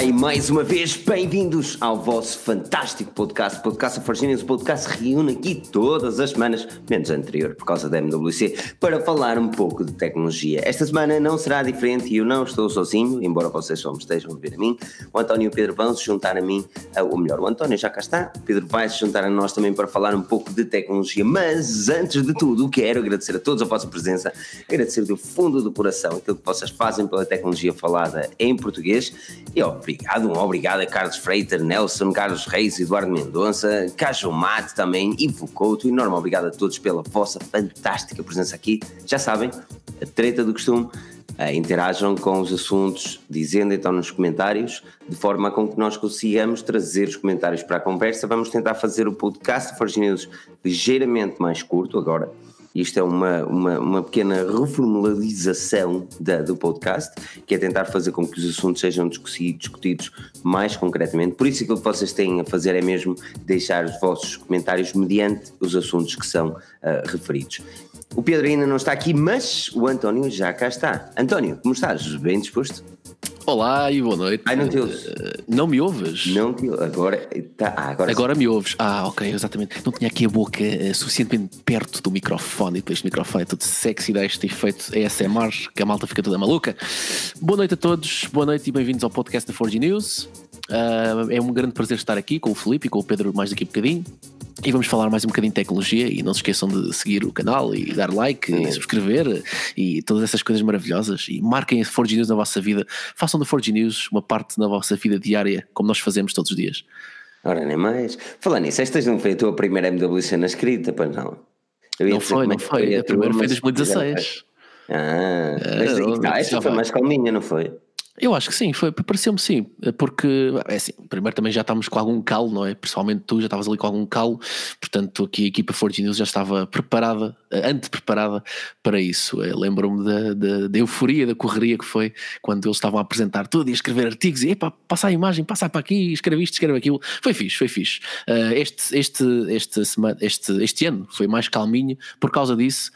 E mais uma vez bem-vindos ao vosso fantástico podcast, Podcast Forginas. O podcast reúne aqui todas as semanas, menos a anterior, por causa da MWC, para falar um pouco de tecnologia. Esta semana não será diferente e eu não estou sozinho, embora vocês só me estejam a ver a mim. O António e o Pedro vão se juntar a mim, ou melhor, o António já cá está, o Pedro vai se juntar a nós também para falar um pouco de tecnologia. Mas antes de tudo, quero agradecer a todos a vossa presença, agradecer do fundo do coração aquilo que vocês fazem pela tecnologia falada em português e obrigado, um obrigado a Carlos Freitas, Nelson, Carlos Reis, Eduardo Mendonça, Cajo Mate também, Ivo Couto, enorme obrigado a todos pela vossa fantástica presença aqui. Já sabem, a treta do costume, uh, interajam com os assuntos, dizendo então nos comentários, de forma com que nós consigamos trazer os comentários para a conversa. Vamos tentar fazer o podcast News ligeiramente mais curto agora isto é uma, uma, uma pequena reformularização da, do podcast, que é tentar fazer com que os assuntos sejam discutidos mais concretamente. Por isso, aquilo que vocês têm a fazer é mesmo deixar os vossos comentários mediante os assuntos que são uh, referidos. O Pedro ainda não está aqui, mas o António já cá está. António, como estás? Bem disposto? Olá e boa noite. Ai, não te ouves? Não me ouves? Não te agora, tá, ah, agora, agora me ouves. Ah, ok, exatamente. Não tinha aqui a boca uh, suficientemente perto do microfone e depois o microfone é tudo sexy, dá este efeito ASMR que a malta fica toda maluca. Boa noite a todos, boa noite e bem-vindos ao podcast da 4G News. Uh, é um grande prazer estar aqui com o Felipe e com o Pedro mais daqui a bocadinho. E vamos falar mais um bocadinho de tecnologia e não se esqueçam de seguir o canal e dar like e subscrever e todas essas coisas maravilhosas e marquem a Forge News na vossa vida, façam da Forge News uma parte na vossa vida diária, como nós fazemos todos os dias. Ora, nem mais. Falando nisso, esta não foi a tua primeira MWC na escrita, pois não? Não foi, não foi. A, a primeira foi em 2016. Ah, não, esta foi mais calminha, não foi? Eu acho que sim, foi, pareceu-me sim, porque é assim, primeiro também já estávamos com algum calo, não é? Pessoalmente tu já estavas ali com algum calo, portanto aqui a equipa Forge News já estava preparada, ante-preparada para isso. Lembro-me da, da, da, euforia, da correria que foi quando eles estavam a apresentar tudo e a escrever artigos e epá, passa a imagem, passa para aqui, escreve isto, escreve aquilo. Foi fixe, foi fixe. Este, este, este, este, este ano foi mais calminho por causa disso.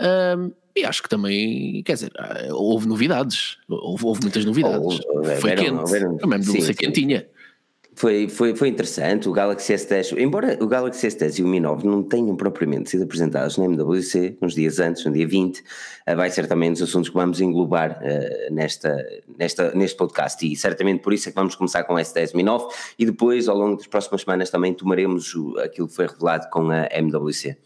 Uh, e acho que também, quer dizer, ah, houve novidades, houve, houve muitas novidades. Oh, Foi quente, houveram, também de ser quentinha. Foi, foi, foi interessante. O Galaxy S10, embora o Galaxy S10 e o Mi 9 não tenham propriamente sido apresentados na MWC, uns dias antes, no dia 20, eh, vai ser também dos assuntos que vamos englobar uh, nesta, nesta, neste podcast. E certamente por isso é que vamos começar com o S10 Mi 9 e depois, ao longo das próximas semanas, também tomaremos o, aquilo que foi revelado com a MWC.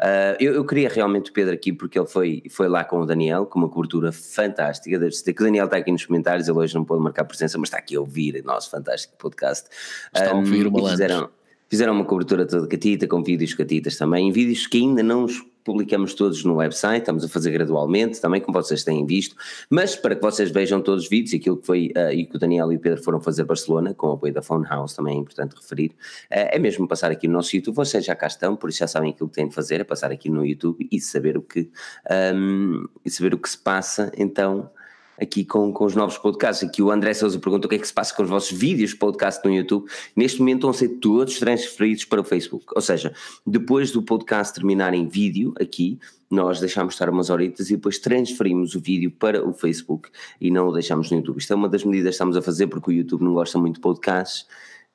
Uh, eu, eu, queria realmente o Pedro aqui porque ele foi, foi lá com o Daniel, com uma cobertura fantástica. Deve que o Daniel está aqui nos comentários, ele hoje não pode marcar presença, mas está aqui a ouvir o nosso fantástico podcast. Está a ouvir o malandro. Fizeram, fizeram uma cobertura toda catita, com vídeos catitas também, vídeos que ainda não os publicamos todos no website, estamos a fazer gradualmente, também como vocês têm visto, mas para que vocês vejam todos os vídeos, aquilo que foi uh, e que o Daniel e o Pedro foram fazer Barcelona, com o apoio da Phone House, também é importante referir, uh, é mesmo passar aqui no nosso YouTube, vocês já cá estão, por isso já sabem aquilo que têm de fazer, é passar aqui no YouTube e saber o que, um, e saber o que se passa, então aqui com, com os novos podcasts. Aqui o André Souza pergunta o que é que se passa com os vossos vídeos podcast no YouTube. Neste momento a ser todos transferidos para o Facebook. Ou seja, depois do podcast terminar em vídeo aqui, nós deixamos estar umas horitas e depois transferimos o vídeo para o Facebook e não o deixamos no YouTube. Isto é uma das medidas que estamos a fazer porque o YouTube não gosta muito de podcasts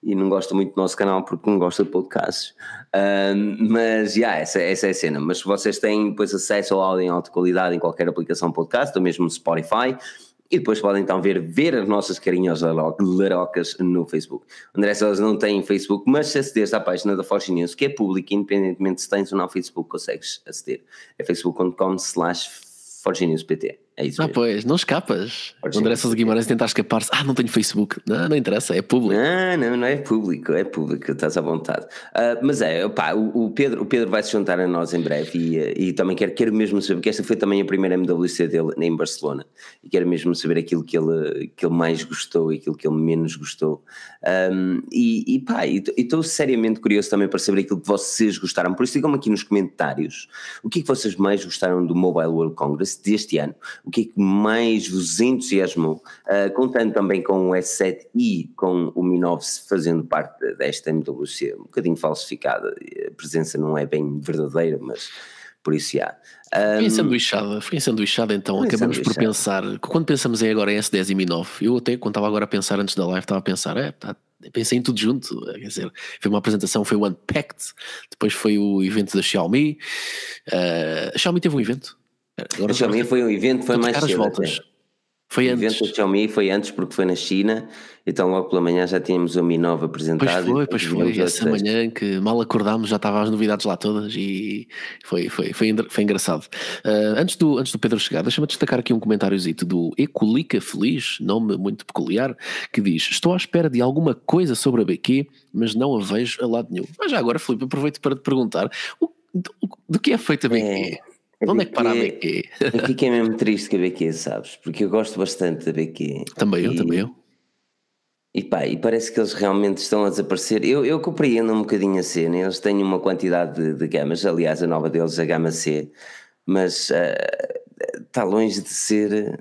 e não gosta muito do nosso canal porque não gosta de podcasts. mas, já, yeah, essa, essa é a cena. Mas vocês têm depois acesso ao áudio em alta qualidade em qualquer aplicação podcast, ou mesmo Spotify, e depois podem então ver, ver as nossas carinhas larocas no Facebook. André Sousa não tem Facebook, mas se acederes à página da Forge News, que é pública, independentemente se tens ou não Facebook, consegues aceder. É facebook.com slash ForgeNewsPT. É isso ah, pois, não escapas. O André Sousa Guimarães tentar escapar-se. Ah, não tenho Facebook. Não, não interessa, é público. Não, não, não é público, é público, estás à vontade. Uh, mas é, opá, o, o, Pedro, o Pedro vai se juntar a nós em breve e, e também quero, quero mesmo saber, porque esta foi também a primeira MWC dele em Barcelona, e quero mesmo saber aquilo que ele, que ele mais gostou e aquilo que ele menos gostou. Um, e, e pá, e estou seriamente curioso também para saber aquilo que vocês gostaram. Por isso, digam-me aqui nos comentários o que é que vocês mais gostaram do Mobile World Congress deste ano o que é que mais vos entusiasmou, uh, contando também com o S7 e com o Mi 9 fazendo parte desta MWC, um bocadinho falsificada, a presença não é bem verdadeira, mas por isso já. Um, foi ensanduichada, foi ensanduichada então, foi acabamos por pensar, quando pensamos em agora em S10 e Mi 9, eu até quando estava agora a pensar antes da live, estava a pensar, é, tá, pensei em tudo junto, quer dizer, foi uma apresentação, foi o Unpacked, depois foi o evento da Xiaomi, uh, a Xiaomi teve um evento? Agora a Xiaomi foi um evento, foi mais cedo. Voltas. Até. Foi o antes. evento da Xiaomi foi antes porque foi na China, então logo pela manhã já tínhamos o Mi 9 apresentado. Pois foi, pois foi, essa manhã que mal acordámos já estavam as novidades lá todas e foi, foi, foi, foi engraçado. Uh, antes, do, antes do Pedro chegar, deixa-me destacar aqui um comentáriozito do Ecolica Feliz, nome muito peculiar, que diz, estou à espera de alguma coisa sobre a BQ, mas não a vejo a lado nenhum. Mas já agora, Filipe, aproveito para te perguntar, o, do, do que é feita a BQ? É. A Onde é que para a BQ? Eu fiquei mesmo triste com a BQ, sabes? Porque eu gosto bastante da BQ. Também e, eu, também eu. E pá, e parece que eles realmente estão a desaparecer. Eu, eu compreendo um bocadinho a cena, eles têm uma quantidade de, de gamas, aliás, a nova deles, a gama C, mas uh, está longe de ser.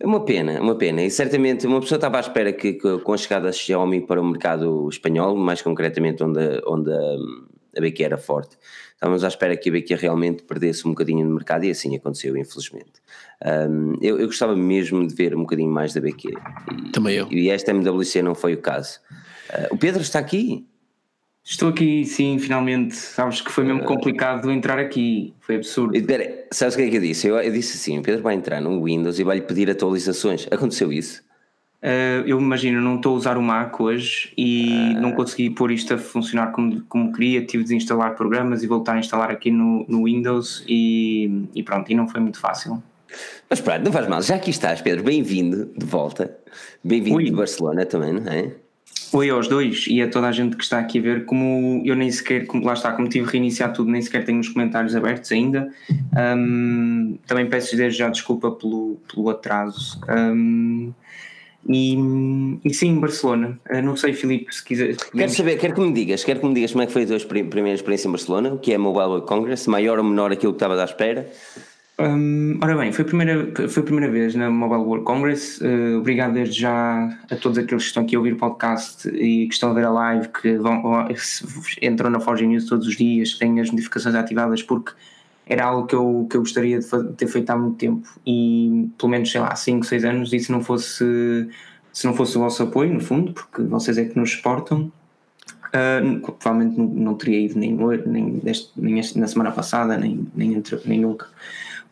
É uma pena, uma pena. E certamente uma pessoa estava à espera que, que com a chegada da Xiaomi para o mercado espanhol, mais concretamente onde, onde a, a BQ era forte, estávamos à espera que a BQ realmente perdesse um bocadinho de mercado e assim aconteceu, infelizmente. Um, eu, eu, gostava mesmo de ver um bocadinho mais da BQ. E, Também eu. E esta MWC não foi o caso. Uh, o Pedro está aqui? Estou aqui, sim, finalmente. Sabes que foi mesmo ah. complicado entrar aqui. Foi absurdo. Espera, sabes o que é que eu disse? Eu, eu disse assim: o Pedro vai entrar no Windows e vai-lhe pedir atualizações. Aconteceu isso? Uh, eu imagino, não estou a usar o Mac hoje e uh. não consegui pôr isto a funcionar como, como queria. Tive de desinstalar programas e voltar a instalar aqui no, no Windows e, e pronto, e não foi muito fácil. Mas pronto, não faz mal. Já aqui estás, Pedro. Bem-vindo de volta. Bem-vindo de Barcelona também, não é? Oi aos dois e a toda a gente que está aqui a ver. Como eu nem sequer, como, lá está, como tive reiniciar tudo, nem sequer tenho os comentários abertos ainda. Um, também peço desde já desculpa pelo, pelo atraso. Um, e, e sim, Barcelona. Uh, não sei, Filipe, se quiser. Quero saber, quero que me digas, quero que me digas como é que foi a tua primeira experiência em Barcelona, o que é Mobile World Congress, maior ou menor aquilo que estavas à espera? Um, ora bem, foi a, primeira, foi a primeira vez na Mobile World Congress. Uh, obrigado desde já a todos aqueles que estão aqui a ouvir o podcast e que estão a ver a live, que vão, entram na Forge News todos os dias, têm as notificações ativadas, porque era algo que eu, que eu gostaria de ter feito há muito tempo e pelo menos, sei lá, 5, 6 anos e se não fosse se não fosse o vosso apoio, no fundo, porque vocês é que nos suportam, uh, provavelmente não, não, teria ido nem, nem, deste, nem na semana passada, nem, nem, entre, nem nunca.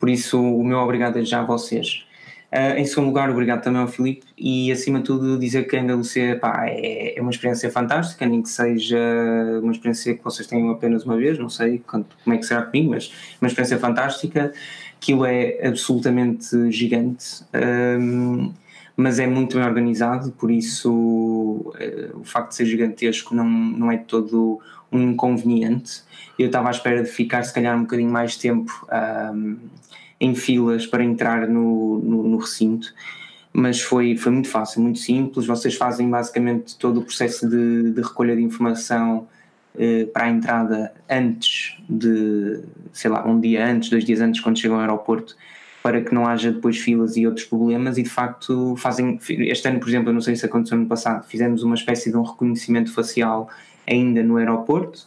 Por isso, o meu obrigado é já a vocês. Uh, em segundo lugar, obrigado também ao Filipe e acima de tudo dizer que a NWC pá, é, é uma experiência fantástica, nem que seja uma experiência que vocês tenham apenas uma vez, não sei como é que será comigo, mas uma experiência fantástica, aquilo é absolutamente gigante, um, mas é muito bem organizado, por isso uh, o facto de ser gigantesco não, não é todo um inconveniente. Eu estava à espera de ficar se calhar um bocadinho mais tempo um, em filas para entrar no, no, no, recinto, mas foi, foi muito fácil, muito simples. Vocês fazem basicamente todo o processo de, de recolha de informação eh, para a entrada antes de, sei lá, um dia antes, dois dias antes, quando chegam ao aeroporto, para que não haja depois filas e outros problemas. E de facto, fazem. Este ano, por exemplo, eu não sei se aconteceu no passado, fizemos uma espécie de um reconhecimento facial ainda no aeroporto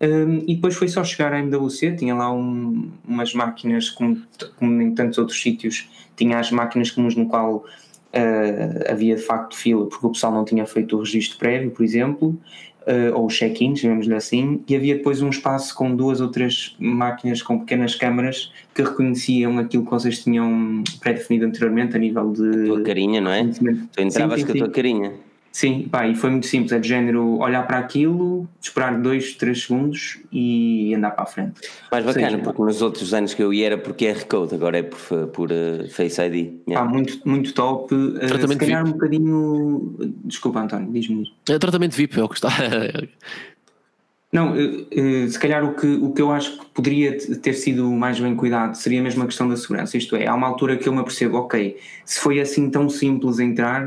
um, e depois foi só chegar à MWC, tinha lá um, umas máquinas, como, como em tantos outros sítios, tinha as máquinas comuns no qual uh, havia de facto fila, porque o pessoal não tinha feito o registro prévio, por exemplo, uh, ou o check-in, chamemos-lhe assim, e havia depois um espaço com duas ou três máquinas com pequenas câmaras que reconheciam aquilo que vocês tinham pré-definido anteriormente a nível de. A tua carinha, não é? Tu entravas sim, sim, com a tua carinha. Sim, pá, e foi muito simples, é de género olhar para aquilo, esperar dois, três segundos e andar para a frente. Mais bacana, seja, porque nos outros anos que eu ia era por QR Code, agora é por, por uh, Face ID. Yeah. Pá, muito, muito top. Uh, tratamento se calhar VIP. um bocadinho. Desculpa, António, diz-me. É tratamento VIP, é o que está. Não, uh, se calhar o que, o que eu acho que poderia ter sido mais bem cuidado seria mesmo a questão da segurança. Isto é, há uma altura que eu me apercebo, ok, se foi assim tão simples entrar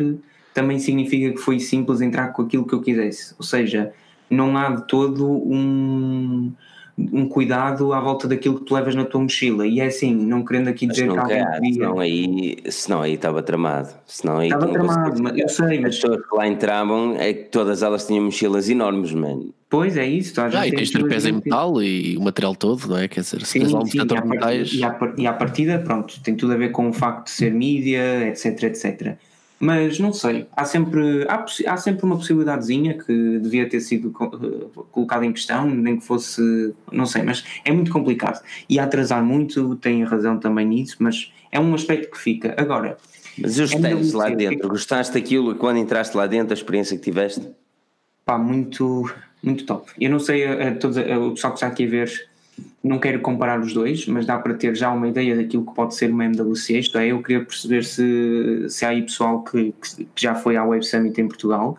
também significa que foi simples entrar com aquilo que eu quisesse. Ou seja, não há de todo um, um cuidado à volta daquilo que tu levas na tua mochila. E é assim, não querendo aqui dizer Mas que nunca alguém senão aí, senão aí estava tramado. Senão aí Estava tramado, mas eu sei, As mas pessoas que lá entravam, é que todas elas tinham mochilas enormes, mano. pois é isso. tu Ah, e tens tripés em que- metal e o material todo, não é? Quer dizer, se Sim, tens lá um sim, e, à metais. e, à, e à partida, pronto, tem tudo a ver com o facto de ser mídia, etc, etc. Mas não sei, há sempre, há, há sempre uma possibilidadezinha que devia ter sido eh, colocada em questão, nem que fosse, não sei, mas é muito complicado. E a atrasar muito, tem razão também nisso, mas é um aspecto que fica. Agora, Mas os É mesmo lá ser, dentro, gostaste daquilo quando entraste lá dentro, a experiência que tiveste? pá, muito, muito top. Eu não sei, a, a a- o pessoal que está aqui a ver, não quero comparar os dois, mas dá para ter já uma ideia daquilo que pode ser uma MWC. Isto é, eu queria perceber se, se há aí pessoal que, que já foi à Web Summit em Portugal.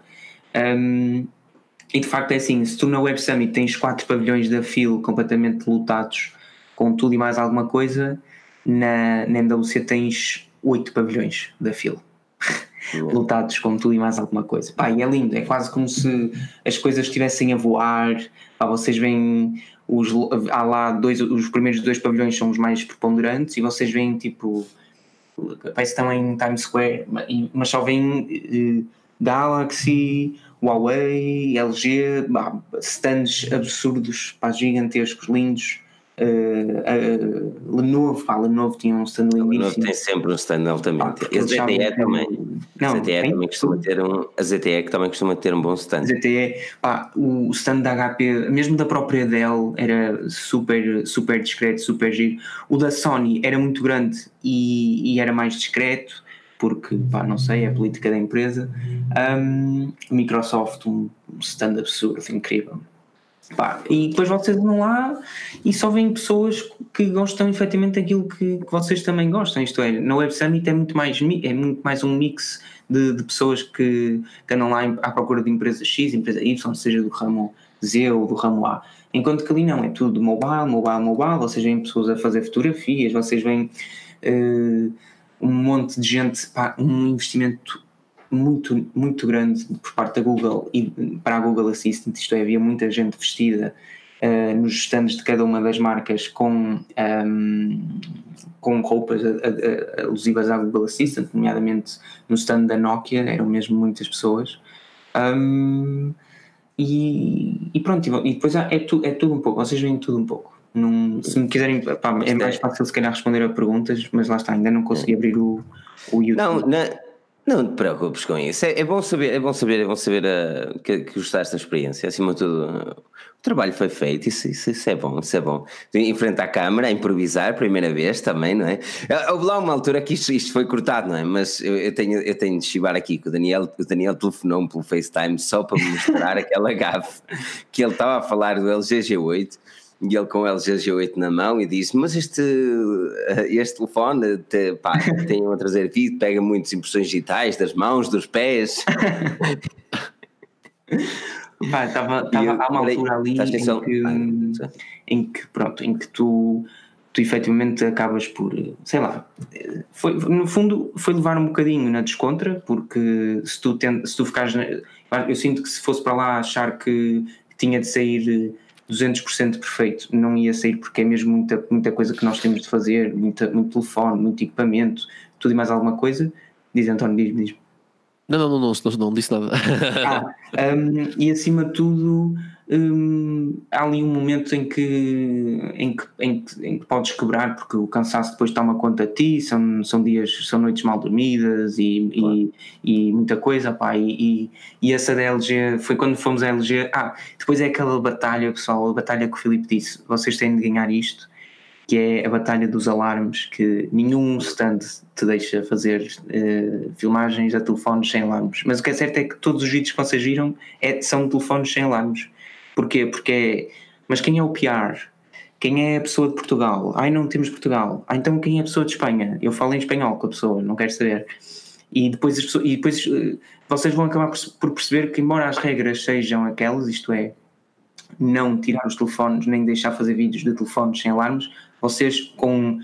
Um, e de facto é assim: se tu na Web Summit tens quatro pavilhões da FIL completamente lotados com tudo e mais alguma coisa, na, na MWC tens oito pavilhões da FIL lotados com tudo e mais alguma coisa. Pá, e é lindo, é quase como se as coisas estivessem a voar. Pá, vocês veem os há lá dois, os primeiros dois pavilhões são os mais preponderantes e vocês veem tipo parece estão em Times Square, ma- mas só veem eh, Galaxy, Huawei, LG, pá, stands absurdos, pá, gigantescos, lindos. Eh, eh, Lenovo, pá, Lenovo tinha um stand lindíssimo. tem sempre um stand altamente. E a ZTE também. Não, a ZTE tem também costuma ter um. A ZTE que também costuma ter um bom stand. ZTE, pá, o stand da HP, mesmo da própria Dell, era super, super discreto, super giro. O da Sony era muito grande e, e era mais discreto, porque, pá, não sei, é a política da empresa. Um, Microsoft, um stand absurdo, incrível. Pá, e depois vocês vão lá e só veem pessoas que gostam efetivamente daquilo que, que vocês também gostam. Isto é, na Web Summit é muito mais, é muito mais um mix de, de pessoas que, que andam lá à procura de empresa X, empresa Y, seja do ramo Z ou do ramo A. Enquanto que ali não, é tudo mobile, mobile, mobile. Vocês veem pessoas a fazer fotografias, vocês veem eh, um monte de gente, pá, um investimento muito, muito grande por parte da Google e para a Google Assistant, isto é, havia muita gente vestida eh, nos stands de cada uma das marcas com, ehm, com roupas a- a- a- alusivas à Google Assistant, nomeadamente no stand da Nokia, eram mesmo muitas pessoas. Ahm, e, e pronto, e depois é, tu, é tudo um pouco, vocês veem tudo um pouco. Não, se me quiserem, pá, é mais fácil se calhar responder a perguntas, mas lá está, ainda não consegui abrir o, o YouTube. Não, não, não te preocupes com isso. É, é bom saber, é bom saber, é bom saber uh, que, que gostaste da experiência. Acima de tudo, uh, o trabalho foi feito, isso, isso, isso é bom, isso é bom. Em frente à câmara, improvisar, primeira vez também, não é? Ah, Houve lá uma altura que isto, isto foi cortado, não é? Mas eu, eu tenho, eu tenho de chivar aqui que o Daniel, o Daniel telefonou-me pelo FaceTime só para me mostrar aquela gafe que ele estava a falar do LG G8 e ele com o LG G8 na mão e disse mas este, este telefone te, pá, tem a trazer vídeo, pega muitas impressões digitais das mãos, dos pés. Pá, eu- estava, há uma peraí, altura ali em que, Ah, em que, pronto, em que tu, tu efetivamente acabas por, sei lá, foi, no fundo foi levar um bocadinho na descontra, porque se tu, tent, se tu ficares, eu sinto que se fosse para lá achar que tinha de sair 200% perfeito, não ia sair porque é mesmo muita, muita coisa que nós temos de fazer, muita, muito telefone, muito equipamento, tudo e mais alguma coisa. Diz António, diz-me, diz Não, não, não, não, não, não disse nada. ah, um, e acima de tudo, um, há ali um momento em que, em, que, em, que, em que podes quebrar, porque o cansaço depois toma conta de ti, são, são dias, são noites mal dormidas e, Claro. e, e muita coisa, pá, e, e, e essa da LG, foi quando fomos à LG, ah, depois é aquela batalha, pessoal, a batalha que o Filipe disse, vocês têm de ganhar isto, que é a batalha dos alarmes, que nenhum stand te deixa fazer eh, filmagens a telefones sem alarmes. Mas o que é certo é que todos os vídeos que vocês viram é, são telefones sem alarmes. Porquê? Porque é. Mas quem é o PR? Quem é a pessoa de Portugal? Ai, não temos Portugal. Ah, então quem é a pessoa de Espanha? Eu falo em espanhol com a pessoa, não quero saber. E depois, as pessoas, e depois eh, vocês vão acabar por, por perceber que, embora as regras sejam aquelas, isto é, não tirar os telefones nem deixar fazer vídeos de telefones sem alarmes, vocês com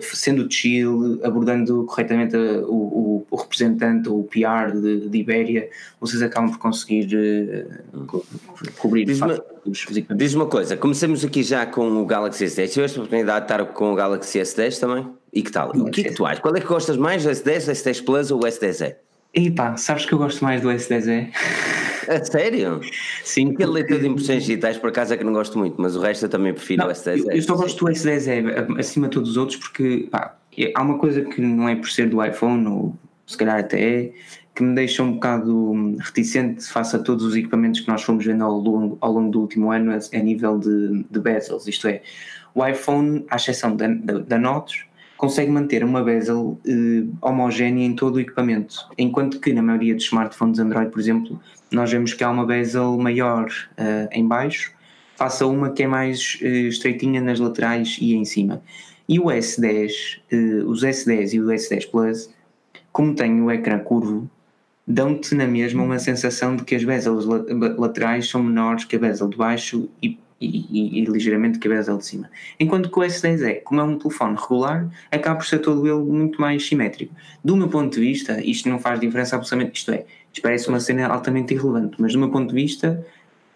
sendo chill, abordando corretamente o, o, o representante, o PR de, de Ibéria, vocês acabam por conseguir uh, co cobrir diz-me, diz uma coisa, começamos aqui já com o Galaxy S10. Tiveste a oportunidade de estar com o Galaxy S10 também? E que tal? O que é que tu achas? Qual é que gostas mais, o S10, o S10 Plus ou o S10e? E pá, sabes que eu gosto mais do S10e? A sério? Sim. Aquele leitor de impressões digitais, por acaso, é que não gosto muito, mas o resto eu também prefiro não, o S10. Eu, eu só gosto do S10 acima de todos os outros porque pá, é, há uma coisa que não é por ser do iPhone, ou se calhar até é, que me deixa um bocado reticente face a todos os equipamentos que nós fomos vendo ao longo, ao longo do último ano a, a nível de, de bezels. Isto é, o iPhone, à exceção da, da, da Notes, consegue manter uma bezel eh, homogénea em todo o equipamento, enquanto que na maioria dos smartphones Android, por exemplo, nós vemos que há uma bezel maior uh, em baixo, face a uma que é mais uh, estreitinha nas laterais e em cima. E o S10, uh, os S10 e o S10 Plus, como tem o ecrã curvo, dão-te na mesma uma sensação de que as bezels laterais são menores que a bezel de baixo e e, e, e, ligeiramente que a bezel de cima. Enquanto que o S10 é, como é um telefone regular, acaba por ser todo ele muito mais simétrico. Do meu ponto de vista, isto não faz diferença absolutamente, isto é, isto parece uma cena altamente irrelevante, mas do meu ponto de vista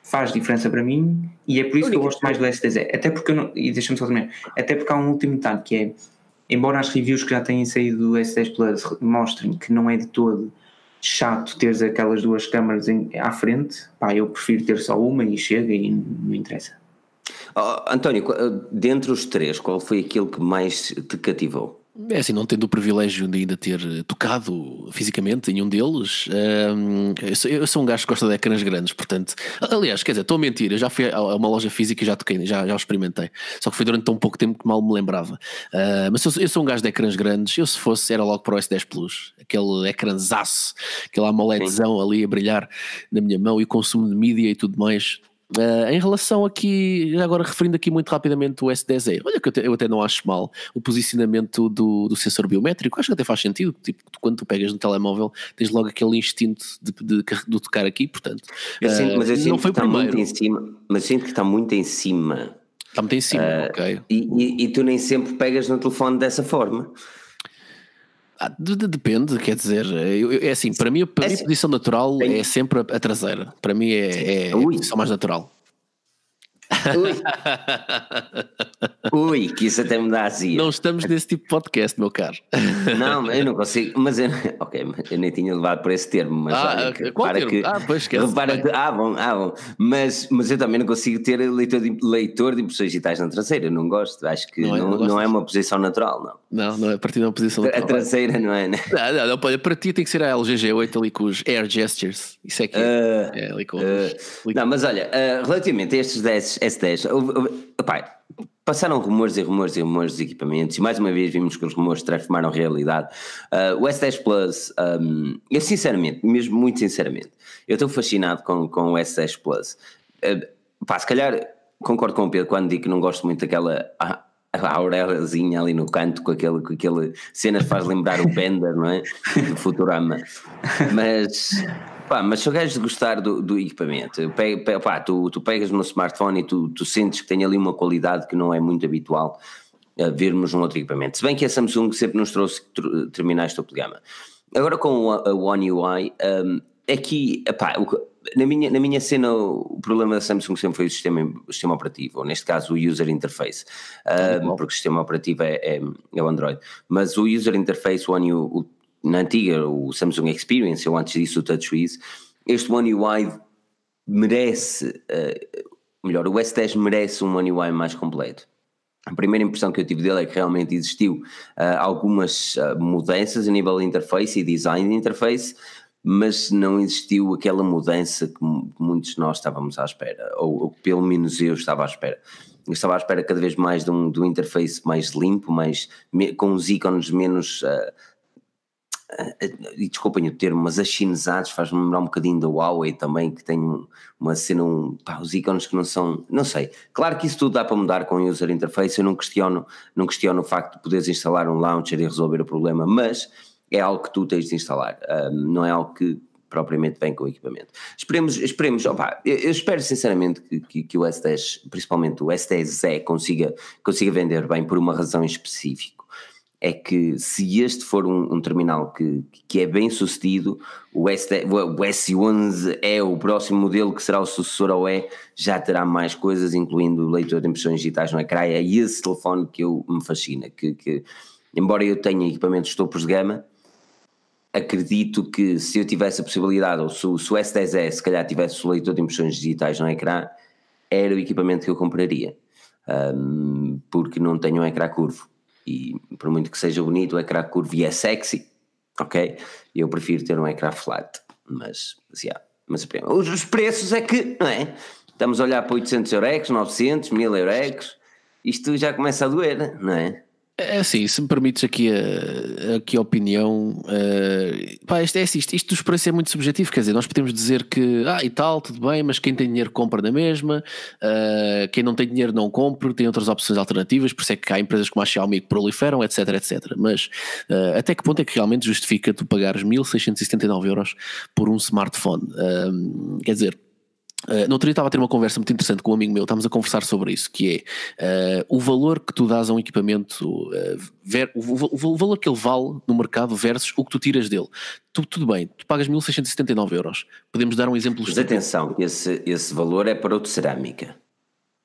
faz diferença para mim e é por isso que eu gosto mais do S10. Até porque não, e deixa-me só terminar, até porque há um último detalhe que é, embora as reviews que já têm saído do S10 Plus mostrem que não é de todo chato teres aquelas duas câmaras em, à frente, pá, eu prefiro ter só uma e chega e não interessa. Oh, António, dentre os três, qual foi aquele que mais te cativou? É assim, não tendo o privilégio de ainda ter tocado fisicamente em um deles, hum, eu, sou, eu, sou, um gajo que gosta de ecrãs grandes, portanto, aliás, quer dizer, estou a mentir, eu já fui a uma loja física e já toquei, já, já experimentei, só que foi durante tão pouco tempo que mal me lembrava. Uh, mas eu, eu, sou um gajo de ecrãs grandes, eu se fosse era logo para o S10 Plus, aquele ecrãzaço, aquele AMOLEDzão ali a brilhar na minha mão e o consumo de mídia e tudo mais Uh, em relação aqui, agora referindo aqui muito rapidamente o S10e, olha que eu, te, eu até não acho mal o posicionamento do, do, sensor biométrico, acho que até faz sentido, tipo, quando tu pegas no telemóvel tens logo aquele instinto de, de, de tocar aqui, portanto, eu sinto, mas eu sinto não foi que está primeiro. muito em cima, mas sinto que está muito em cima. Está muito em cima, uh, ok. E, e, e tu nem sempre pegas no telefone dessa forma. Ah, depende, quer dizer, eu, eu, é assim, para mim, para é mim a assim, posição natural é sempre a, a traseira. Para mim é, é a posição mais natural. Ui. Ui, que isso até me dá azia. Não estamos nesse tipo de podcast, meu caro. Não, eu não consigo, mas eu, ok, eu nem tinha levado por esse termo, mas ah, olha, qual termo? Que, ah, pois esquece. Repara que, ah, bom, ah, bom, mas, mas eu também não consigo ter leitor de, leitor de impressões digitais na traseira, eu não gosto, acho que não, é, não, não, é uma posição natural, não. Não, não é a partir de uma posição natural. A traseira não é, né? Não, não, não, para ti tem que ser a LGG8 ali com os Air Gestures, isso é que é, uh, é ali com uh, ali Não, mas olha, uh, relativamente a estes 10, S10, Opa, passaram rumores e rumores e rumores de equipamentos e mais uma vez vimos que os rumores transformaram realidade. Uh, o S10 Plus, um, eu sinceramente, mesmo muito sinceramente, eu estou fascinado com, com o S10 Plus. Uh, pá, se calhar concordo com o Pedro quando digo que não gosto muito daquela a, Aurelazinha ali no canto com aquele, com aquele cena faz lembrar o Bender, não é? Do Futurama. Mas Pá, mas se o gajo gostar do, do equipamento, pega, pá, tu, tu pegas no smartphone e tu, tu sentes que tem ali uma qualidade que não é muito habitual a vermos um outro equipamento. Se bem que a Samsung sempre nos trouxe terminais topo de gama. Agora com o One UI, um, aqui, epá, na, minha, na minha cena, o problema da Samsung sempre foi o sistema, o sistema operativo, ou neste caso o user interface, um, porque o sistema operativo é, é, é, o Android. Mas o user interface, o One UI, na antiga, o Samsung Experience, ou antes disso o TouchWiz, este One UI merece, uh, melhor, o S10 merece um One UI mais completo. A primeira impressão que eu tive dele é que realmente existiu uh, algumas uh, mudanças a nível de interface e design de interface, mas não existiu aquela mudança que muitos de nós estávamos à espera, ou, ou pelo menos eu estava à espera. Eu estava à espera cada vez mais de um, de um interface mais limpo, mais, com os ícones menos uh, e desculpem o termo, mas achinizados faz-me lembrar um bocadinho da Huawei também, que tem uma cena, um, pá, os ícones que não são, não sei, claro que isso tudo dá para mudar com o user interface, eu não questiono, não questiono o facto de poderes instalar um launcher e resolver o problema, mas é algo que tu tens de instalar, um, não é algo que propriamente vem com o equipamento. Esperemos, esperemos, eu, eu espero sinceramente que, que, que, o S10, principalmente o S10Z, consiga, consiga vender bem por uma razão em específico é que se este for um, um terminal que, que é bem sucedido, o, S, o S11 é o próximo modelo que será o sucessor ao E, já terá mais coisas, incluindo leitor de impressões digitais no ecrã, é esse telefone que eu me fascina, que, que embora eu tenha equipamentos topos de gama, acredito que se eu tivesse a possibilidade, ou se, se o S10e se calhar tivesse o leitor de impressões digitais no ecrã, era o equipamento que eu compraria, um, porque não tenho um ecrã curvo, e por muito que seja bonito, o ecrã curvo é sexy, ok? Eu prefiro ter um ecrã flat, mas, yeah, mas os preços é que, não é? Estamos a olhar para 800 euros, 900, 1000 euros, isto já começa a doer, não é? É assim, se me permites aqui a, aqui a opinião, uh, pá, isto, é assim, isto, isto dos preços é muito subjetivo, quer dizer, nós podemos dizer que, ah, e tal, tudo bem, mas quem tem dinheiro compra na mesma, uh, quem não tem dinheiro não compra, tem outras opções alternativas, por isso é que há empresas como a Xiaomi que proliferam, etc, etc. Mas uh, até que ponto é que realmente justifica tu pagares 1679 euros por um smartphone? quer dizer, Uh, no outro dia estava a ter uma conversa muito interessante com um amigo meu, estávamos a conversar sobre isso, que é uh, o valor que tu dás a um equipamento, uh, ver, o, o, o, valor que ele vale no mercado versus o que tu tiras dele. Tu, tudo bem, tu pagas 1679 euros. Podemos dar um exemplo. Mas atenção, esse, esse valor é para o de cerâmica.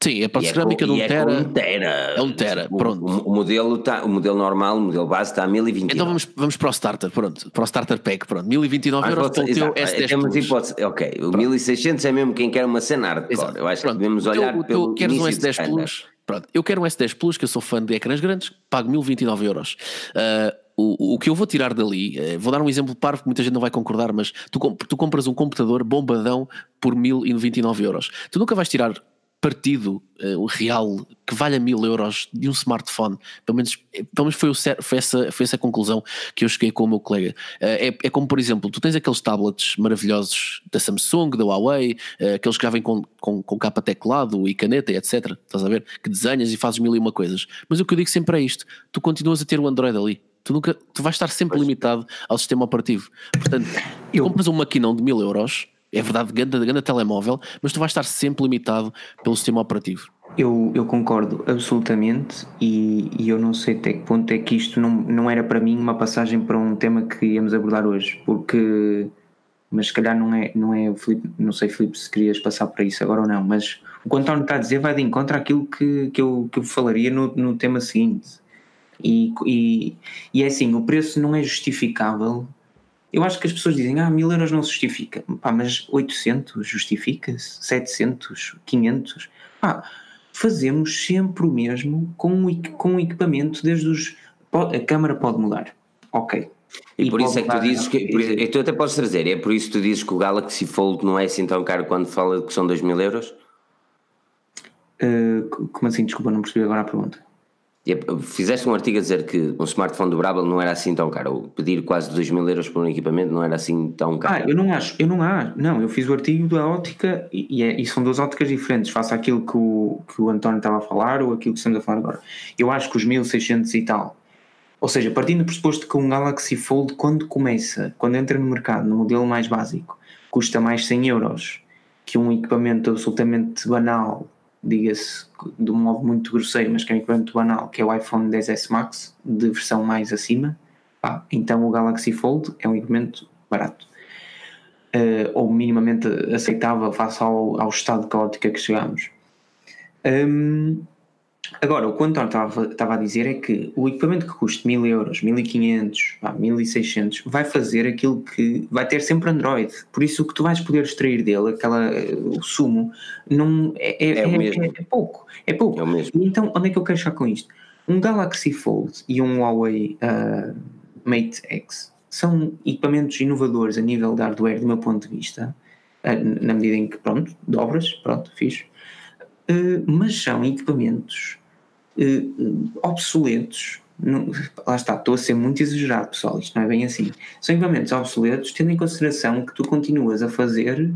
Sim, é para a cerâmica é de um é tera. É um tera. É um tera, pronto. O, o, modelo tá, o modelo normal, o modelo base está a 1029. Então vamos, vamos para o starter, pronto, para o starter pack, pronto, 1029 euros para o teu S10 Plus. Hipótese, ok, o pronto. 1600 é mesmo quem quer uma cena hardcore, eu acho pronto. que devemos olhar o pelo queres um S10 Plus, pronto, eu quero um S10 Plus, que eu sou fã de ecrãs grandes, pago 1029 euros. Uh, o, o que eu vou tirar dali, uh, vou dar um exemplo parvo que muita gente não vai concordar, mas tu, tu compras um computador bombadão por 1029 euros. Tu nunca vais tirar partido uh, real que valha mil euros de um smartphone, pelo menos, pelo menos foi, o, foi, essa, foi essa conclusão que eu cheguei com o meu colega. Uh, é, é, como, por exemplo, tu tens aqueles tablets maravilhosos da Samsung, da Huawei, uh, aqueles que já vêm com, com, com capa teclado e caneta e etc. Estás a ver? Que desenhas e fazes mil e uma coisas. Mas o que eu digo sempre é isto: tu continuas a ter o Android ali. Tu, nunca, tu vais estar sempre pois. limitado ao sistema operativo. Portanto, eu... compras um maquinão de mil euros é verdade, ganda, ganda telemóvel, mas tu vais estar sempre limitado pelo sistema operativo. Eu, eu concordo absolutamente e, e, eu não sei até que ponto é que isto não, não era para mim uma passagem para um tema que íamos abordar hoje, porque mas se calhar não é, não é Filipe, não sei Filipe se querias passar para isso agora ou não, mas o que o António está a dizer vai de encontro àquilo que, que, eu, que eu falaria no, no tema seguinte. E, e, e é assim, o preço não é justificável eu acho que as pessoas dizem, ah, mil euros não se justifica. Pá, mas 800 justifica-se? 700? 500? Pá, fazemos sempre o mesmo com o, com equipamento desde os... A câmara pode mudar. Ok. E, e por isso é que tu dizes que. Por, tu até podes trazer, é por isso que tu dizes que o Galaxy Fold não é assim tão caro quando fala que são 2 mil euros? Uh, como assim? Desculpa, não percebi agora a pergunta. Fizeste um artigo a dizer que um smartphone dobrável não era assim tão caro, ou pedir quase 2 mil euros por um equipamento não era assim tão caro. Ah, eu não acho, eu não acho, não, eu fiz o artigo da ótica e, é, e são duas óticas diferentes, faça aquilo que o, que o António estava a falar ou aquilo que estamos a falar agora. Eu acho que os 1600 e tal, ou seja, partindo do pressuposto que um Galaxy Fold, quando começa, quando entra no mercado, no modelo mais básico, custa mais 100 euros que um equipamento absolutamente banal diga-se de um modo muito grosseiro, mas que é equipamento banal, que é o iPhone 10s Max, de versão mais acima, pá, então o Galaxy Fold é um equipamento barato. Uh, ou minimamente aceitável face ao, ao estado caótico a que chegamos. Um, Agora, o que o António estava, a dizer é que o equipamento que custa 1000 euros, 1500, 1600, vai fazer aquilo que vai ter sempre Android. Por isso, o que tu vais poder extrair dele, aquela, o sumo, não, é, é, é, é, é pouco. É pouco. É. Então, onde é que eu quero chegar com isto? Um Galaxy Fold e um Huawei uh, Mate X são equipamentos inovadores a nível de hardware, do meu ponto de vista, uh, na medida em que, pronto, dobras, pronto, fiz. Uh, mas são equipamentos uh, obsoletos. Não, lá está, estou a ser muito exagerado, pessoal. Isto não é bem assim. São equipamentos obsoletos, tendo em consideração que tu continuas a fazer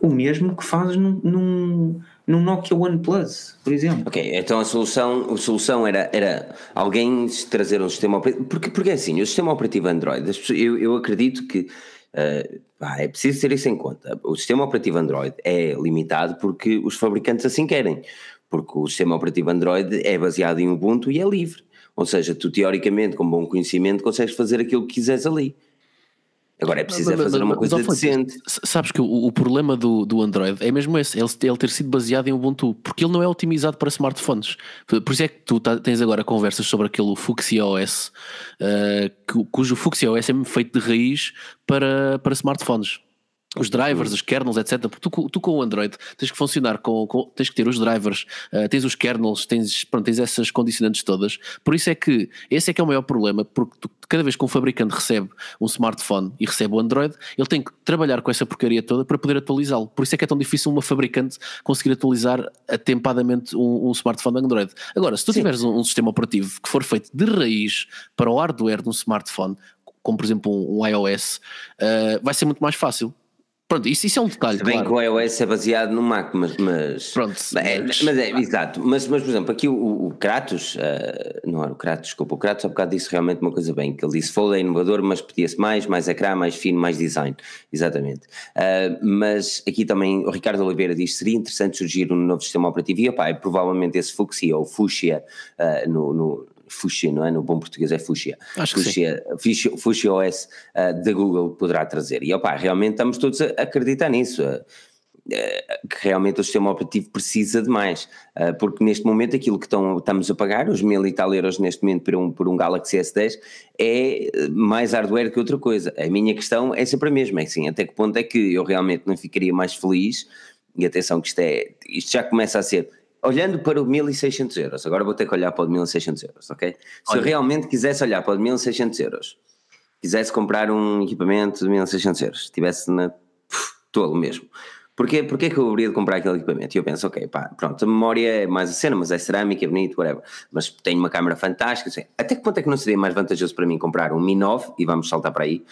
o mesmo que fazes num, num, num Nokia OnePlus, por exemplo. Ok, então a solução, a solução era, era alguém trazer um sistema operativo. Porque, porque é assim, o sistema operativo Android, eu, eu acredito que é preciso ter isso em conta. O sistema operativo Android é limitado porque os fabricantes assim querem porque o sistema operativo Android é baseado em Ubuntu e é livre. Ou seja, tu teoricamente, com bom conhecimento, consegues fazer aquilo que quiseres ali. Agora é preciso é fazer uma coisa decente. Sabes que o, o problema do, do Android é mesmo esse, ele, ele ter sido baseado em Ubuntu, porque ele não é otimizado para smartphones. Por isso é que tu tá, tens agora conversas sobre aquele Fuchsia OS, uh, cujo Fuchsia OS é feito de raiz para, para smartphones os drivers, os kernels, etc. Porque tu, tu, com o Android tens que funcionar com, com tens que ter os drivers, uh, tens os kernels, tens, pronto, tens essas condicionantes todas. Por isso é que esse é que é o maior problema, porque tu, cada vez que um fabricante recebe um smartphone e recebe o Android, ele tem que trabalhar com essa porcaria toda para poder atualizá-lo. Por isso é que é tão difícil uma fabricante conseguir atualizar atempadamente um, um smartphone Android. Agora, se tu Sim. tiveres um, um sistema operativo que for feito de raiz para o hardware de um smartphone, como por exemplo um, iOS, uh, vai ser muito mais fácil Pronto, isso, isso é um detalhe. Se bem claro. que o iOS é baseado no Mac, mas. mas Pronto. É, mas, mas é, exato. Mas, mas, por exemplo, aqui o, o Kratos, uh, não era o Kratos, desculpa, o Kratos há bocado disse realmente uma coisa bem, que ele disse Fold é inovador, mas pedia-se mais, mais ecrã, mais fino, mais design. Exatamente. Uh, mas aqui também o Ricardo Oliveira diz seria interessante surgir um novo sistema operativo e opá, é provavelmente esse Fuchsia ou Fuchsia uh, no, no Fuchsia, não é? No bom português é Fuchsia. Acho Fuchsia, Fuchsia, Fuchsia OS uh, da Google poderá trazer. E opá, realmente estamos todos a acreditar nisso. Uh, que realmente o sistema operativo precisa de mais, porque neste momento aquilo que estão, estamos a pagar, os mil e tal euros neste momento por um, por um Galaxy S10, é mais hardware que outra coisa. A minha questão é sempre a mesma, é assim, até que ponto é que eu realmente não ficaria mais feliz, e atenção que isto, é, isto já começa a ser olhando para o 1600 euros, agora vou ter que olhar para o 1600 euros, ok? Se Olha. eu realmente quisesse olhar para o 1600 euros, quisesse comprar um equipamento de 1600 euros, estivesse na tolo mesmo. Porquê, porquê que eu haveria de comprar aquele equipamento? E eu penso, ok, pá, pronto, a memória é mais a cena, mas é cerâmica, é bonito, whatever. Mas tenho uma câmera fantástica, sei. até que ponto é que não seria mais vantajoso para mim comprar um Mi 9, e vamos saltar para aí,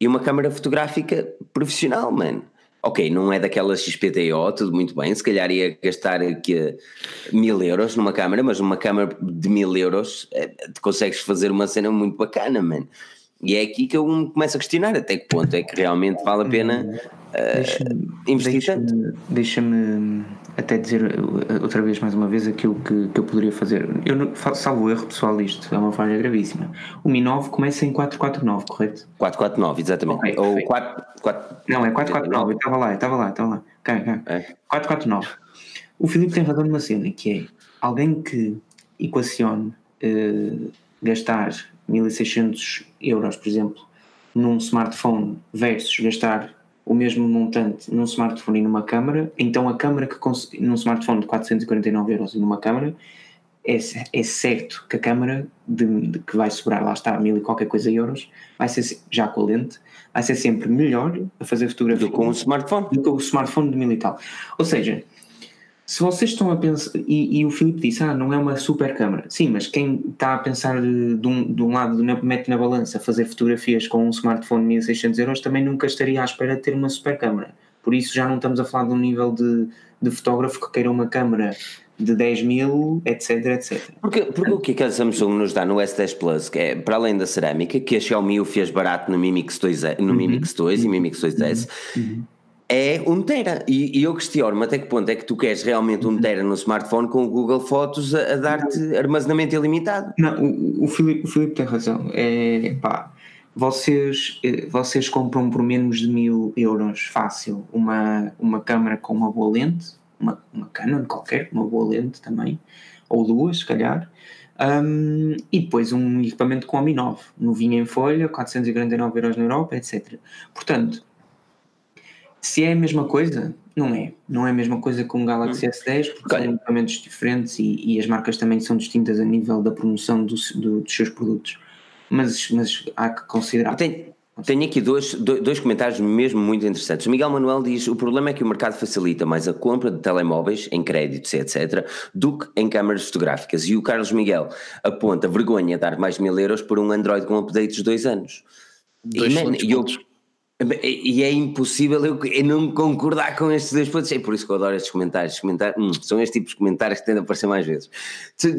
e uma câmera fotográfica profissional, mano ok, não é daquela XPTO, tudo muito bem, se calhar ia gastar aqui mil euros numa câmera, mas uma câmera de mil euros é, consegues fazer uma cena muito bacana, mano. E é aqui que eu me começo a questionar até que ponto é que realmente vale a pena uh, investir deixa tanto. Deixa-me até dizer uh, outra vez mais uma vez aquilo que, que eu poderia fazer. Eu salvo erro pessoal, isto é uma falha gravíssima. O Mi 9 começa em 449, correto? 449, exatamente. Okay, Ou 4, 4, Não, é 449, eu estava lá, estava lá, estava lá. Okay, okay. É. 449. O Filipe tem razão numa cena que é alguém que equacione uh, gastar 1600 euros, por exemplo, num smartphone versus gastar o mesmo montante num smartphone e numa câmara, então a câmara que num smartphone de 449 euros e numa câmara é, é certo que a câmara de, de, que vai sobrar lá está mil e qualquer coisa euros vai ser já com a lente vai ser sempre melhor a fazer fotografia do que com o smartphone. do que o smartphone de mil e tal. Ou seja se vocês estão a pensar, e, e, o Filipe disse, ah, não é uma super câmara. Sim, mas quem está a pensar de um, de um lado, mete na balança fazer fotografias com um smartphone de 1600 euros, também nunca estaria à espera de ter uma super câmara. Por isso já não estamos a falar de um nível de, de fotógrafo que queira uma câmara de 10 mil, etc, etc. Porque, porque o que é que a Samsung nos dá no S10 Plus, que é para além da cerâmica, que a Xiaomi o fez barato no Mi Mix 2, no uhum. Mi Mix 2 e Mi Mix 2S, uhum é um tera. E, e eu questiono-me até que ponto é que tu queres realmente um uhum. tera no smartphone com o Google Fotos a, a dar-te armazenamento ilimitado. Não, o, o, Filipe, o Filipe tem razão. É, pá, vocês, eh, vocês compram por menos de mil euros fácil uma, uma câmera com uma boa lente, uma, uma Canon qualquer, uma boa lente também, ou duas, se calhar. Um, e depois um equipamento com a Mi 9, novinho em folha, 449 euros na Europa, etc. Portanto, se é a mesma coisa, não é. Não é a mesma coisa com o Galaxy hum. S10, porque são equipamentos diferentes e, e, as marcas também são distintas a nível da promoção do, do, dos seus produtos. Mas, mas há que considerar. Tenho aqui dois, dois comentários mesmo muito interessantes. O Miguel Manuel diz: o problema é que o mercado facilita mais a compra de telemóveis em créditos, etc., do que em câmaras fotográficas. E o Carlos Miguel aponta vergonha dar mais de mil euros por um Android com updates de dois anos. Dois e, man, eu, e é impossível eu, eu, não concordar com estes dois pontos. É por isso que eu adoro estes comentários. comentários hum, são estes tipos de comentários que tendem a aparecer mais vezes.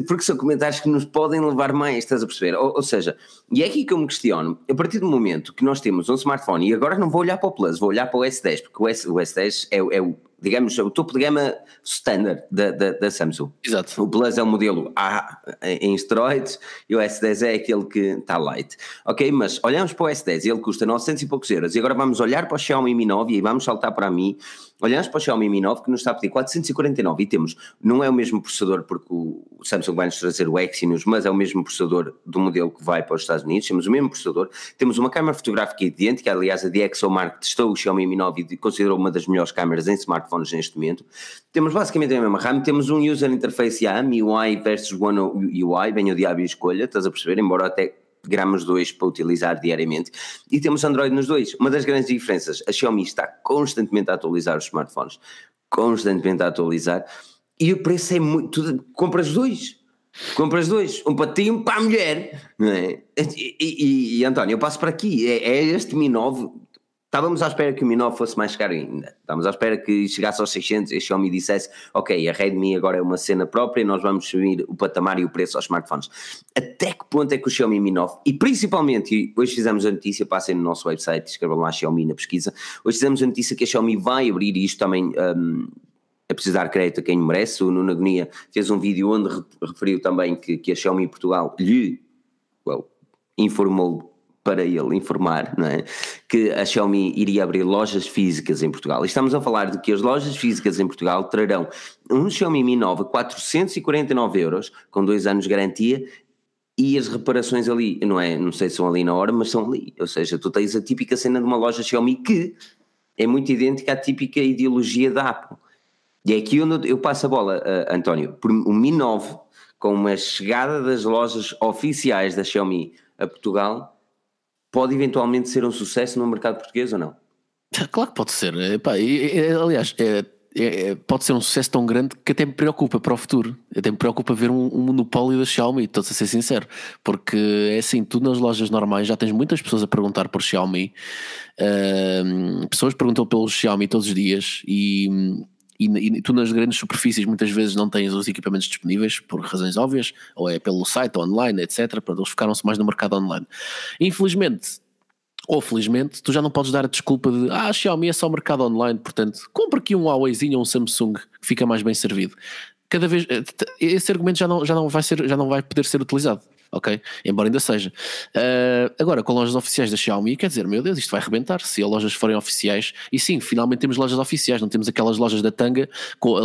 Porque são comentários que nos podem levar mais, estás a perceber? Ou, ou, seja, e é aqui que eu me questiono. A partir do momento que nós temos um smartphone, e agora não vou olhar para o Plus, vou olhar para o S10, porque o, S, o S10 é, é o digamos, o topo de gama standard da, da, da, Samsung. Exato. O Plus é o modelo A em esteroides e o S10 é aquele que está light. Ok, mas olhamos para o S10 ele custa 900 e poucos euros e agora vamos olhar para o Xiaomi Mi 9 e vamos saltar para a Mi Olhamos para o Xiaomi Mi 9 que nos está a pedir 449 e temos, não é o mesmo processador porque o Samsung vai nos trazer o Exynos, mas é o mesmo processador do modelo que vai para os Estados Unidos, temos o mesmo processador, temos uma câmera fotográfica idêntica, aliás a DxOMark testou o Xiaomi Mi 9 e considerou uma das melhores câmeras em smartphones neste momento, temos basicamente a mesma RAM, temos um user interface A, MIUI versus One UI, bem o diabo e escolha, estás a perceber, embora até gramas dois para utilizar diariamente e temos Android nos dois. Uma das grandes diferenças, a Xiaomi está constantemente a atualizar os smartphones, constantemente a atualizar e o preço é muito, tu compras dois, compras dois, um para ti e um para a mulher, não é? E, e, e António, eu passo para aqui, é, é este Mi 9 Estávamos à espera que o Mi 9 fosse mais caro ainda. Estávamos à espera que chegasse aos 600 e a Xiaomi dissesse: Ok, a Redmi agora é uma cena própria, nós vamos subir o patamar e o preço aos smartphones. Até que ponto é que o Xiaomi Mi 9, e principalmente, e hoje fizemos a notícia, passem no nosso website, escrevam lá Xiaomi na pesquisa, hoje fizemos a notícia que a Xiaomi vai abrir isto também. Um, a precisar crédito a quem merece. O Nuno Agonia fez um vídeo onde referiu também que, que a Xiaomi Portugal lhe well, informou para ele informar não é? que a Xiaomi iria abrir lojas físicas em Portugal. E estamos a falar de que as lojas físicas em Portugal trarão um Xiaomi Mi 9 a 449 euros, com dois anos de garantia, e as reparações ali, não é? Não sei se são ali na hora, mas são ali. Ou seja, tu tens a típica cena de uma loja Xiaomi que é muito idêntica à típica ideologia da Apple. E é aqui onde eu passo a bola, uh, António. Por o Mi 9, com uma chegada das lojas oficiais da Xiaomi a Portugal, pode eventualmente ser um sucesso no mercado português ou não? Claro que pode ser. Epá, e, aliás, é, é, pode ser um sucesso tão grande que até me preocupa para o futuro. Até me preocupa ver um, um monopólio da Xiaomi, estou a ser sincero. Porque é assim, tu nas lojas normais já tens muitas pessoas a perguntar por Xiaomi, uh, pessoas perguntam pelo Xiaomi todos os dias e e, e, tu nas grandes superfícies muitas vezes não tens os equipamentos disponíveis por razões óbvias, ou é pelo site, online, etc. Para eles ficaram-se mais no mercado online. Infelizmente, ou felizmente, tu já não podes dar a desculpa de ah, Xiaomi é só mercado online, portanto, compra aqui um Huaweizinho ou um Samsung que fica mais bem servido. Cada vez eh, esse argumento já não, já não vai ser, já não vai poder ser utilizado ok? Embora ainda seja. Uh, agora, com lojas oficiais da Xiaomi, quer dizer, meu Deus, isto vai arrebentar se as lojas forem oficiais. E sim, finalmente temos lojas oficiais, não temos aquelas lojas da tanga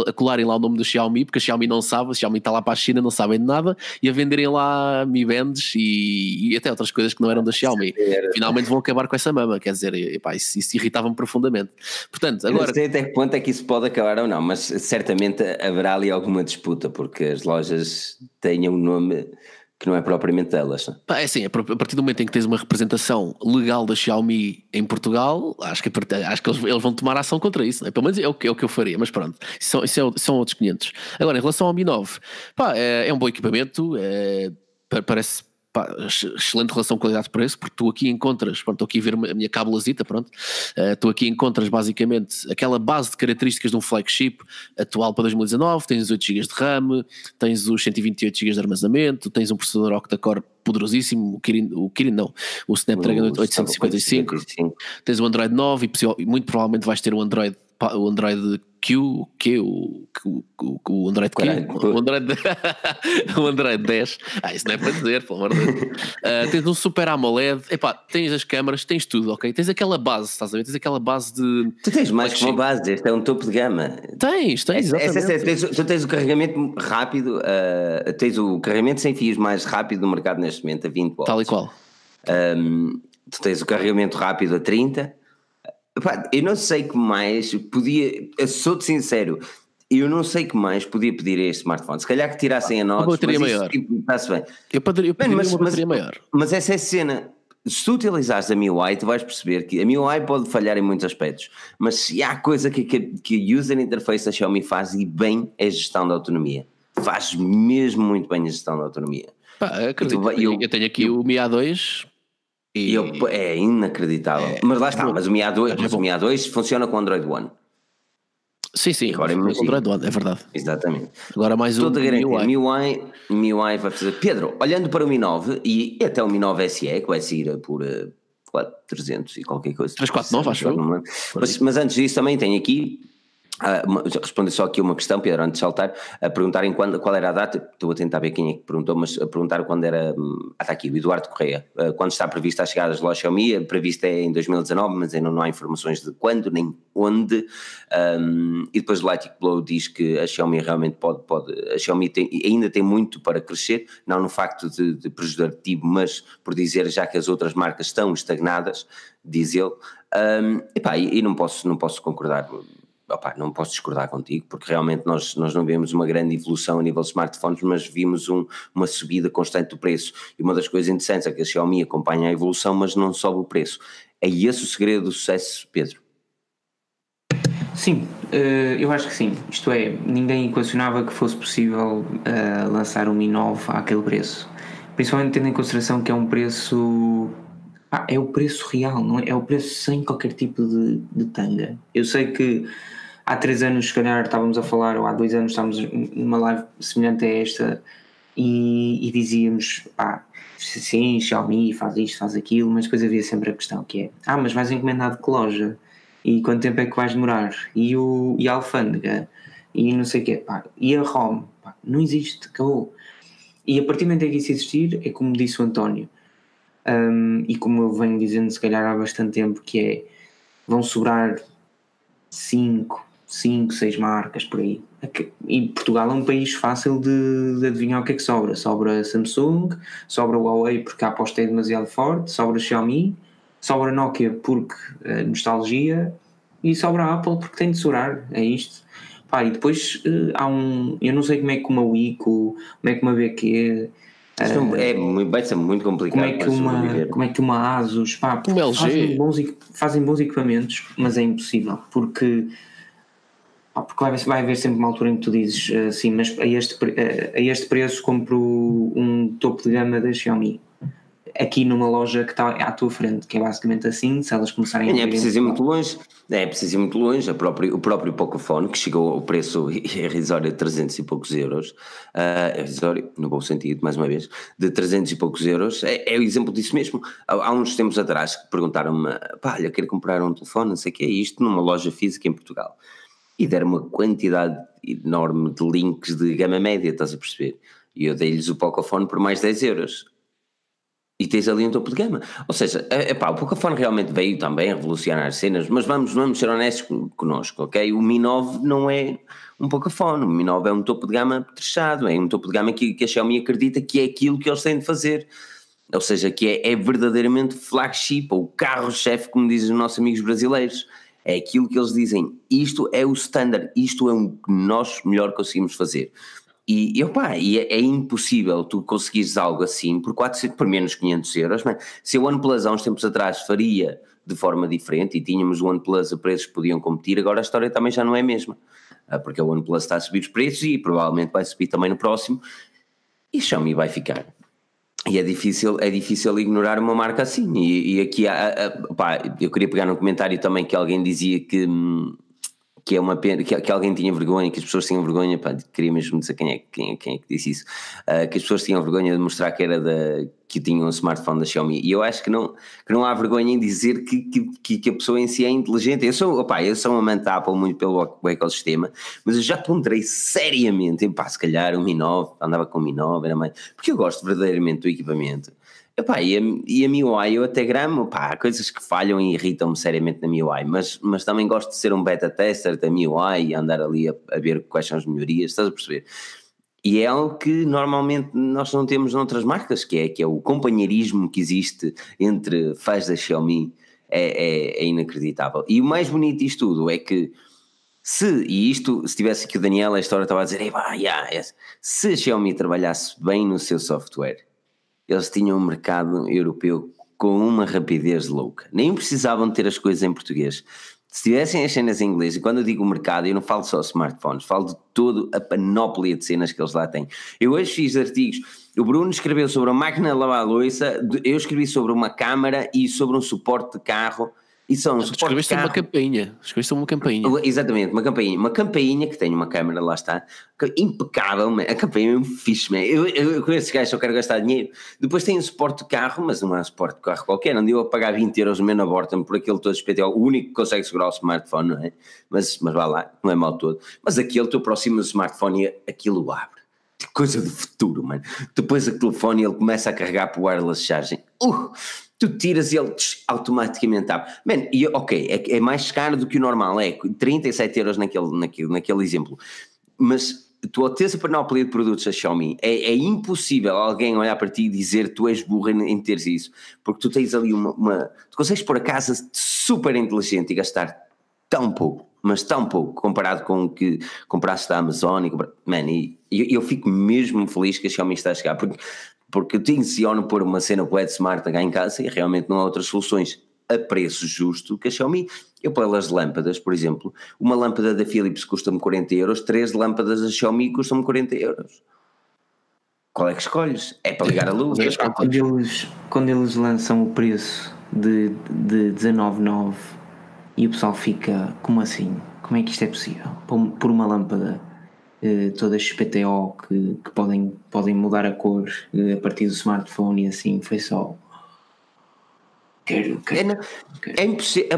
a colarem lá o nome do Xiaomi, porque a Xiaomi não sabe, a Xiaomi está lá para a China, não sabem de nada, e a venderem lá Mi Bands e, e até outras coisas que não eram da Xiaomi. Finalmente vão acabar com essa mama, quer dizer, epá, isso, isso irritava-me profundamente. Portanto, agora. não sei até que ponto é que isso pode acabar ou não, mas certamente haverá ali alguma disputa, porque as lojas têm um nome que não é propriamente delas. É assim, a partir do momento em que tens uma representação legal da Xiaomi em Portugal, acho que, acho que eles, eles vão tomar ação contra isso, é? pelo menos é o, que, é o que eu faria, mas pronto, isso, isso é, são outros 500. Agora, em relação ao Mi 9, pá, é, é um bom equipamento, é, parece pá, excelente relação qualidade-preço, porque tu aqui encontras, pronto, estou aqui a ver a minha cabulazita, pronto, uh, tu aqui encontras basicamente aquela base de características de um flagship atual para 2019, tens 8 GB de RAM, tens os 128 GB de armazenamento, tens um processador octa-core poderosíssimo, o Kirin, o Kirin não, o Snapdragon o 855, 855, tens o Android 9 e muito provavelmente vais ter o Android o Android Q, o Q, o, o, o Android Q, o Android, o Android 10, ah, isso não é para dizer, pelo amor de Deus. Uh, tens um Super AMOLED, epá, tens as câmaras, tens tudo, ok? Tens aquela base, estás a ver? Tens aquela base de. Tu tens mais que uma base, este é um topo de gama. Tens, tens, essa, essa, tens, Tu tens o carregamento rápido, uh, tens o carregamento sem fios mais rápido do mercado neste momento, a 20 watts. Tal e qual. Um, tu tens o carregamento rápido a 30 eu não sei que mais podia, sou-te sincero, eu não sei que mais podia pedir a este smartphone. Se calhar que tirassem a nota. Uma bateria maior. Tipo, está-se bem. Eu poderia, pedir mas, uma bateria mas, maior. Mas essa é a cena. Se tu utilizares a MIUI, tu vais perceber que a MIUI pode falhar em muitos aspectos, mas se há coisa que, que, que a user interface da Xiaomi faz e bem é a gestão da autonomia. Faz mesmo muito bem a gestão da autonomia. Pá, acredito. Tu, eu, eu, tenho aqui eu, o Mi A2 e... Eu, é inacreditável. É, mas lá está, mas o Mi A2, é mas o Mi A2 funciona com Android One. Sim, sim, agora com Android One, é verdade. Exatamente. Agora mais um MIUI. MIUI, MIUI vai fazer. Pedro, olhando para o Mi 9 e até o Mi 9 SE, que vai sair por uh, 4, 300 e qualquer coisa. 349, acho eu. Mas, mas antes disso também tem aqui Uh, responder só aqui uma questão, Pedro, antes de saltar, a perguntarem quando, qual era a data, estou a tentar ver quem é que perguntou, mas a perguntar quando era, hum, ah, está aqui, o Eduardo Correia, uh, quando está prevista a chegada das lojas Xiaomi, prevista é em 2019, mas ainda não há informações de quando nem onde, um, e depois o Lighting Blow diz que a Xiaomi realmente pode, pode a Xiaomi tem, ainda tem muito para crescer, não no facto de, de prejudicativo, mas por dizer já que as outras marcas estão estagnadas, diz ele, um, epá, e, e não posso, não posso concordar opa, não posso discordar contigo, porque realmente nós, nós não vemos uma grande evolução a nível de smartphones, mas vimos um, uma subida constante do preço. E uma das coisas interessantes é que a Xiaomi acompanha a evolução, mas não sobe o preço. É esse o segredo do sucesso, Pedro? Sim, eh, eu acho que sim. Isto é, ninguém equacionava que fosse possível eh, lançar um Mi 9 àquele preço. Principalmente tendo em consideração que é um preço ah, é o preço real, não é? É o preço sem qualquer tipo de, de tanga. Eu sei que há três anos, se calhar, estávamos a falar, ou há dois anos, estávamos numa live semelhante a esta e, e dizíamos, pá, sim, Xiaomi faz isto, faz aquilo, mas depois havia sempre a questão que é, ah, mas vais encomendar de que loja? E quanto tempo é que vais demorar? E, o, e a alfândega? E não sei o quê, pá, e a ROM? Pá, não existe, acabou. E a partir do momento em que isso existir, é como disse o António, um, e como eu venho dizendo se calhar há bastante tempo, que é vão sobrar 5, 5, 6 marcas por aí. E Portugal é um país fácil de, de, adivinhar o que é que sobra. Sobra Samsung, sobra Huawei porque a aposta é demasiado forte, sobra Xiaomi, sobra Nokia porque uh, nostalgia e sobra Apple porque tem de sobrar. É isto. Pá, e depois uh, há um. Eu não sei como é que uma Wico, como é que uma BQ é, é, vai ser muito complicado. Como é que, uma, como é que uma Asus pá, fazem, bons, fazem bons equipamentos, mas é impossível porque, porque vai, vai haver sempre uma altura em que tu dizes assim, mas a este, a este preço compro um topo de gama da Xiaomi aqui numa loja que está à tua frente, que é basicamente assim, se elas começarem a. É preciso ir muito longe, é preciso ir muito longe. A próprio, o próprio Pocophone, que chegou ao preço irrisório de 300 e poucos euros, uh, irrisório, no bom sentido, mais uma vez, de 300 e poucos euros, é, é o exemplo disso mesmo. Há, uns tempos atrás que perguntaram-me, pá, olha, quero comprar um telefone, não sei o que é isto, numa loja física em Portugal. E deram uma quantidade enorme de links de gama média, estás a perceber? E eu dei-lhes o Pocophone por mais 10 euros e tens ali um topo de gama. Ou seja, epá, o Pocophone realmente veio também a revolucionar as cenas, mas vamos, vamos ser honestos connosco, ok? O Mi 9 não é um Pocophone, o Mi 9 é um topo de gama trechado, é um topo de gama que, que a Xiaomi acredita que é aquilo que eles têm de fazer. Ou seja, que é, é verdadeiramente flagship, ou carro-chefe, como dizem os nossos amigos brasileiros. É aquilo que eles dizem, isto é o standard, isto é o que nós melhor conseguimos fazer. E, opa, e é, é, impossível tu conseguires algo assim por, 400, por menos 500 euros. Man. Se o OnePlus há uns tempos atrás faria de forma diferente e tínhamos o OnePlus a preços que podiam competir, agora a história também já não é a mesma. Ah, porque o OnePlus está a subir os preços e provavelmente vai subir também no próximo e Xiaomi vai ficar. E é difícil, é difícil ignorar uma marca assim. E, e aqui, há, eu queria pegar num comentário também que alguém dizia que hum, que é uma pena, que, que, alguém tinha vergonha, que as pessoas tinham vergonha, pá, queria mesmo dizer quem é, quem, quem é que disse isso, uh, que as pessoas tinham vergonha de mostrar que era da, que tinham um smartphone da Xiaomi, e eu acho que não, que não há vergonha em dizer que, que, que a pessoa em si é inteligente, eu sou, opá, eu sou um amante da Apple muito pelo ecossistema, mas eu já ponderei seriamente, pá, se calhar um Mi 9, andava com um Mi 9, era mais, porque eu gosto verdadeiramente do equipamento, Epá, e, a, e a MIUI eu até gramo, pá, há coisas que falham e irritam-me seriamente na MIUI, mas, mas também gosto de ser um beta tester da MIUI e andar ali a, a ver quais são as melhorias, estás a perceber? E é algo que normalmente nós não temos noutras marcas, que é, que é o companheirismo que existe entre fãs da Xiaomi, é, é, é inacreditável. E o mais bonito disto tudo é que se, e isto, se tivesse aqui o Daniel, a história estava a dizer, yeah, se a Xiaomi trabalhasse bem no seu software eles tinham um mercado europeu com uma rapidez louca. Nem precisavam ter as coisas em português. Se tivessem as cenas em inglês, e quando eu digo mercado, eu não falo só smartphones, falo de toda a panóplia de cenas que eles lá têm. Eu hoje fiz artigos, o Bruno escreveu sobre a máquina de lavar a louça, eu escrevi sobre uma câmara e sobre um suporte de carro E são os Escreveste uma campainha. Escreveste uma campainha. Exatamente, uma campainha. Uma campainha que tem uma câmera, lá está. Impecável, man. a campainha é um fixe, man. Eu, eu, eu com esses gajos só quero gastar dinheiro. Depois tem um suporte de carro, mas não é um suporte de carro qualquer. Não deu a pagar 20 euros no na Borton por aquele todo SPTO, o único que consegue segurar o smartphone, não é? Mas, mas vá lá, não é mal todo. Mas aquele, tu aproximas o smartphone e aquilo abre coisa do futuro, mano. Depois o telefone ele começa a carregar para o wireless charging. Uh, tu tiras e ele automaticamente abre. Man, e, ok, é, é, mais caro do que o normal, é 37 euros naquele, naquele, naquele exemplo. Mas tu teres a panóplia de produtos da Xiaomi, é, é, impossível alguém olhar para ti e dizer tu és burra em, em teres isso, porque tu tens ali uma, uma, Tu consegues pôr a casa super inteligente e gastar tão pouco, mas tão pouco, comparado com o que compraste da Amazon e, man, e eu, eu fico mesmo feliz que a Xiaomi está a chegar, porque porque eu tenciono pôr uma cena web smart cá em casa e realmente não há outras soluções a preço justo que a Xiaomi. Eu pelas lâmpadas, por exemplo, uma lâmpada da Philips custa-me 40 euros, três lâmpadas da Xiaomi custam-me 40 euros. Qual é que escolhes? É para ligar a luz? É, quando, eles, quando eles lançam o preço de, de 19,9 e o pessoal fica, como assim? Como é que isto é possível? Por uma lâmpada eh, todas as PTO que, que, podem, podem mudar a cor eh, a partir do smartphone e assim, foi só. Quero, quero, é, quero. é impossível,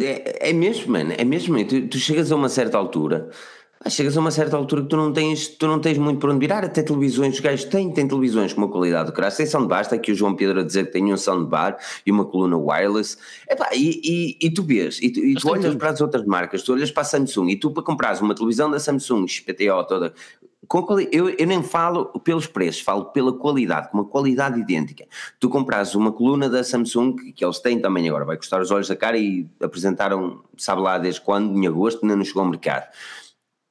é, é mesmo, mano, é mesmo, tu, tu chegas a uma certa altura chegas a uma certa altura que tu não tens, tu não tens muito para onde virar, até televisões, os gajos têm, têm televisões com uma qualidade do caralho, sem soundbar, está aqui o João Pedro a dizer que tem um soundbar e uma coluna wireless, Epá, e, e, e tu vês, e tu, e tu olhas para as outras marcas, tu olhas para a Samsung, e tu para comprares uma televisão da Samsung, XPTO toda, com eu, eu nem falo pelos preços, falo pela qualidade, com uma qualidade idêntica. Tu compras uma coluna da Samsung, que eles têm também agora, vai custar os olhos da cara e apresentaram, sabe lá desde quando, em agosto, ainda não chegou ao mercado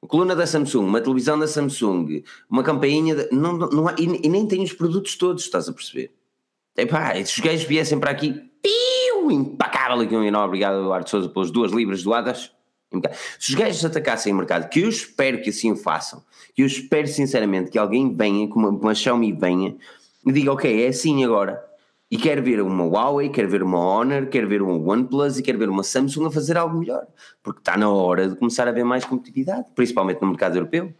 coluna da Samsung, uma televisão da Samsung, uma campainha, de, não, não há, e, e, nem tem os produtos todos, estás a perceber? Epá, se os gajos viessem para aqui, piu, impecável aqui um enorme, obrigado Eduardo Souza pelas duas libras doadas, se os gajos atacassem o mercado, que eu espero que assim o façam, que eu espero sinceramente que alguém venha, que uma, uma Xiaomi venha, e diga, ok, é assim agora, e quer ver uma Huawei, quer ver uma Honor, quer ver uma OnePlus e quer ver uma Samsung a fazer algo melhor. Porque está na hora de começar a haver mais competitividade, principalmente no mercado europeu.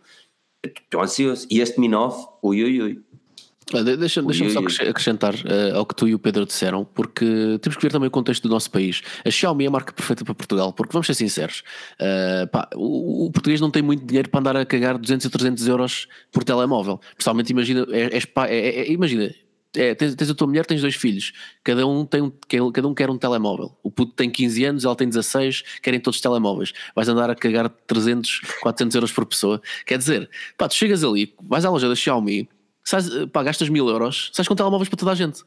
Estou ansioso. E este Mi 9, ui, ui, ui. Deixa-me deixa só acrescentar uh, ao que tu e o Pedro disseram, porque temos que ver também o contexto do nosso país. A Xiaomi é a marca perfeita para Portugal, porque vamos ser sinceros, uh, pá, o, o, português não tem muito dinheiro para andar a cagar 200 e 300 euros por telemóvel. Pessoalmente, imagina, é, é, é, imagina é, tens, tens, a tua mulher, tens dois filhos, cada um, tem um, cada um quer um telemóvel. O puto tem 15 anos, ela tem 16, querem todos telemóveis. Vais andar a cagar 300, 400 euros por pessoa. Quer dizer, pá, tu chegas ali, vais à loja da Xiaomi, sais, pá, gastas mil euros, sais com telemóveis para toda a gente.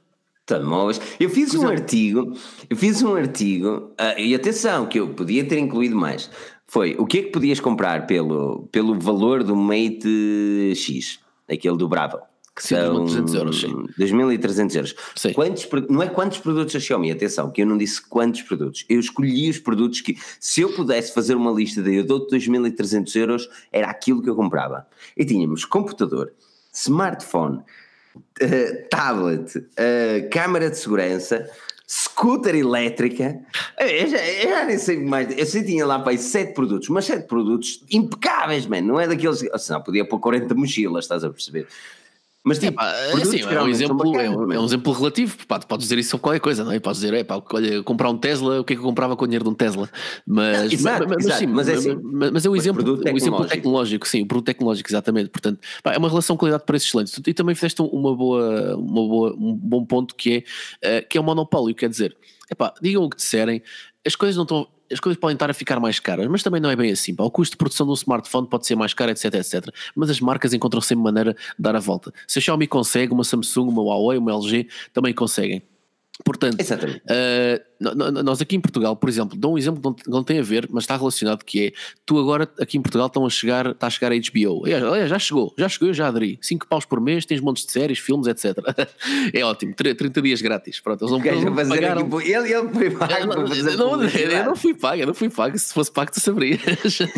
Telemóveis. Eu fiz um artigo, eu fiz um artigo, uh, e atenção, que eu podia ter incluído mais. Foi o que é que podias comprar pelo, pelo valor do Mate X, aquele do Bravo que são 2.300 euros, sim. 2.300 euros. Sim. Quantos, não é quantos produtos a Xiaomi, atenção, que eu não disse quantos produtos, eu escolhi os produtos que, se eu pudesse fazer uma lista de eu dou 2.300 euros, era aquilo que eu comprava. E tínhamos computador, smartphone, uh, tablet, uh, câmara de segurança, scooter elétrica, eu já, eu já, nem sei mais, eu sei tinha lá para aí 7 produtos, mas 7 produtos impecáveis, mano, não é daqueles, senão podia pôr 40 mochilas, estás a perceber? Mas tipo, é, assim, é, um exemplo, é, um, é um exemplo relativo, pá, tu podes dizer isso sobre qualquer coisa, não é? Podes dizer, é pá, olha, comprar um Tesla, o que é que eu comprava com o dinheiro de um Tesla? Mas, exato, mas, exato, sim, mas, é assim, mas, mas é o exemplo, o exemplo tecnológico, sim, o produto tecnológico, exatamente. Portanto, pá, é uma relação qualidade-preço excelente. E também fizeste uma boa, uma boa, um bom ponto que é, uh, que é o monopólio, quer dizer, é pá, digam o que disserem, as coisas não estão as coisas podem estar a ficar mais caras, mas também não é bem assim. O custo de produção de um smartphone pode ser mais caro, etc, etc. Mas as marcas encontram sempre maneira de dar a volta. Se a Xiaomi consegue, uma Samsung, uma Huawei, uma LG também conseguem. Portanto, uh, nós aqui em Portugal, por exemplo, dou um exemplo que não, tem a ver, mas está relacionado, que é, tu agora aqui em Portugal estão a chegar, está a chegar a HBO, Aliás, já chegou, já chegou, eu já aderi, 5 paus por mês, tens montes de séries, filmes, etc. é ótimo, 30 dias grátis, pronto, eles não, eles não pagaram. Aqui, ele, ele foi pago eu, não, não, eu não fui pago, eu não fui pago, se fosse pago tu sabrias. uh,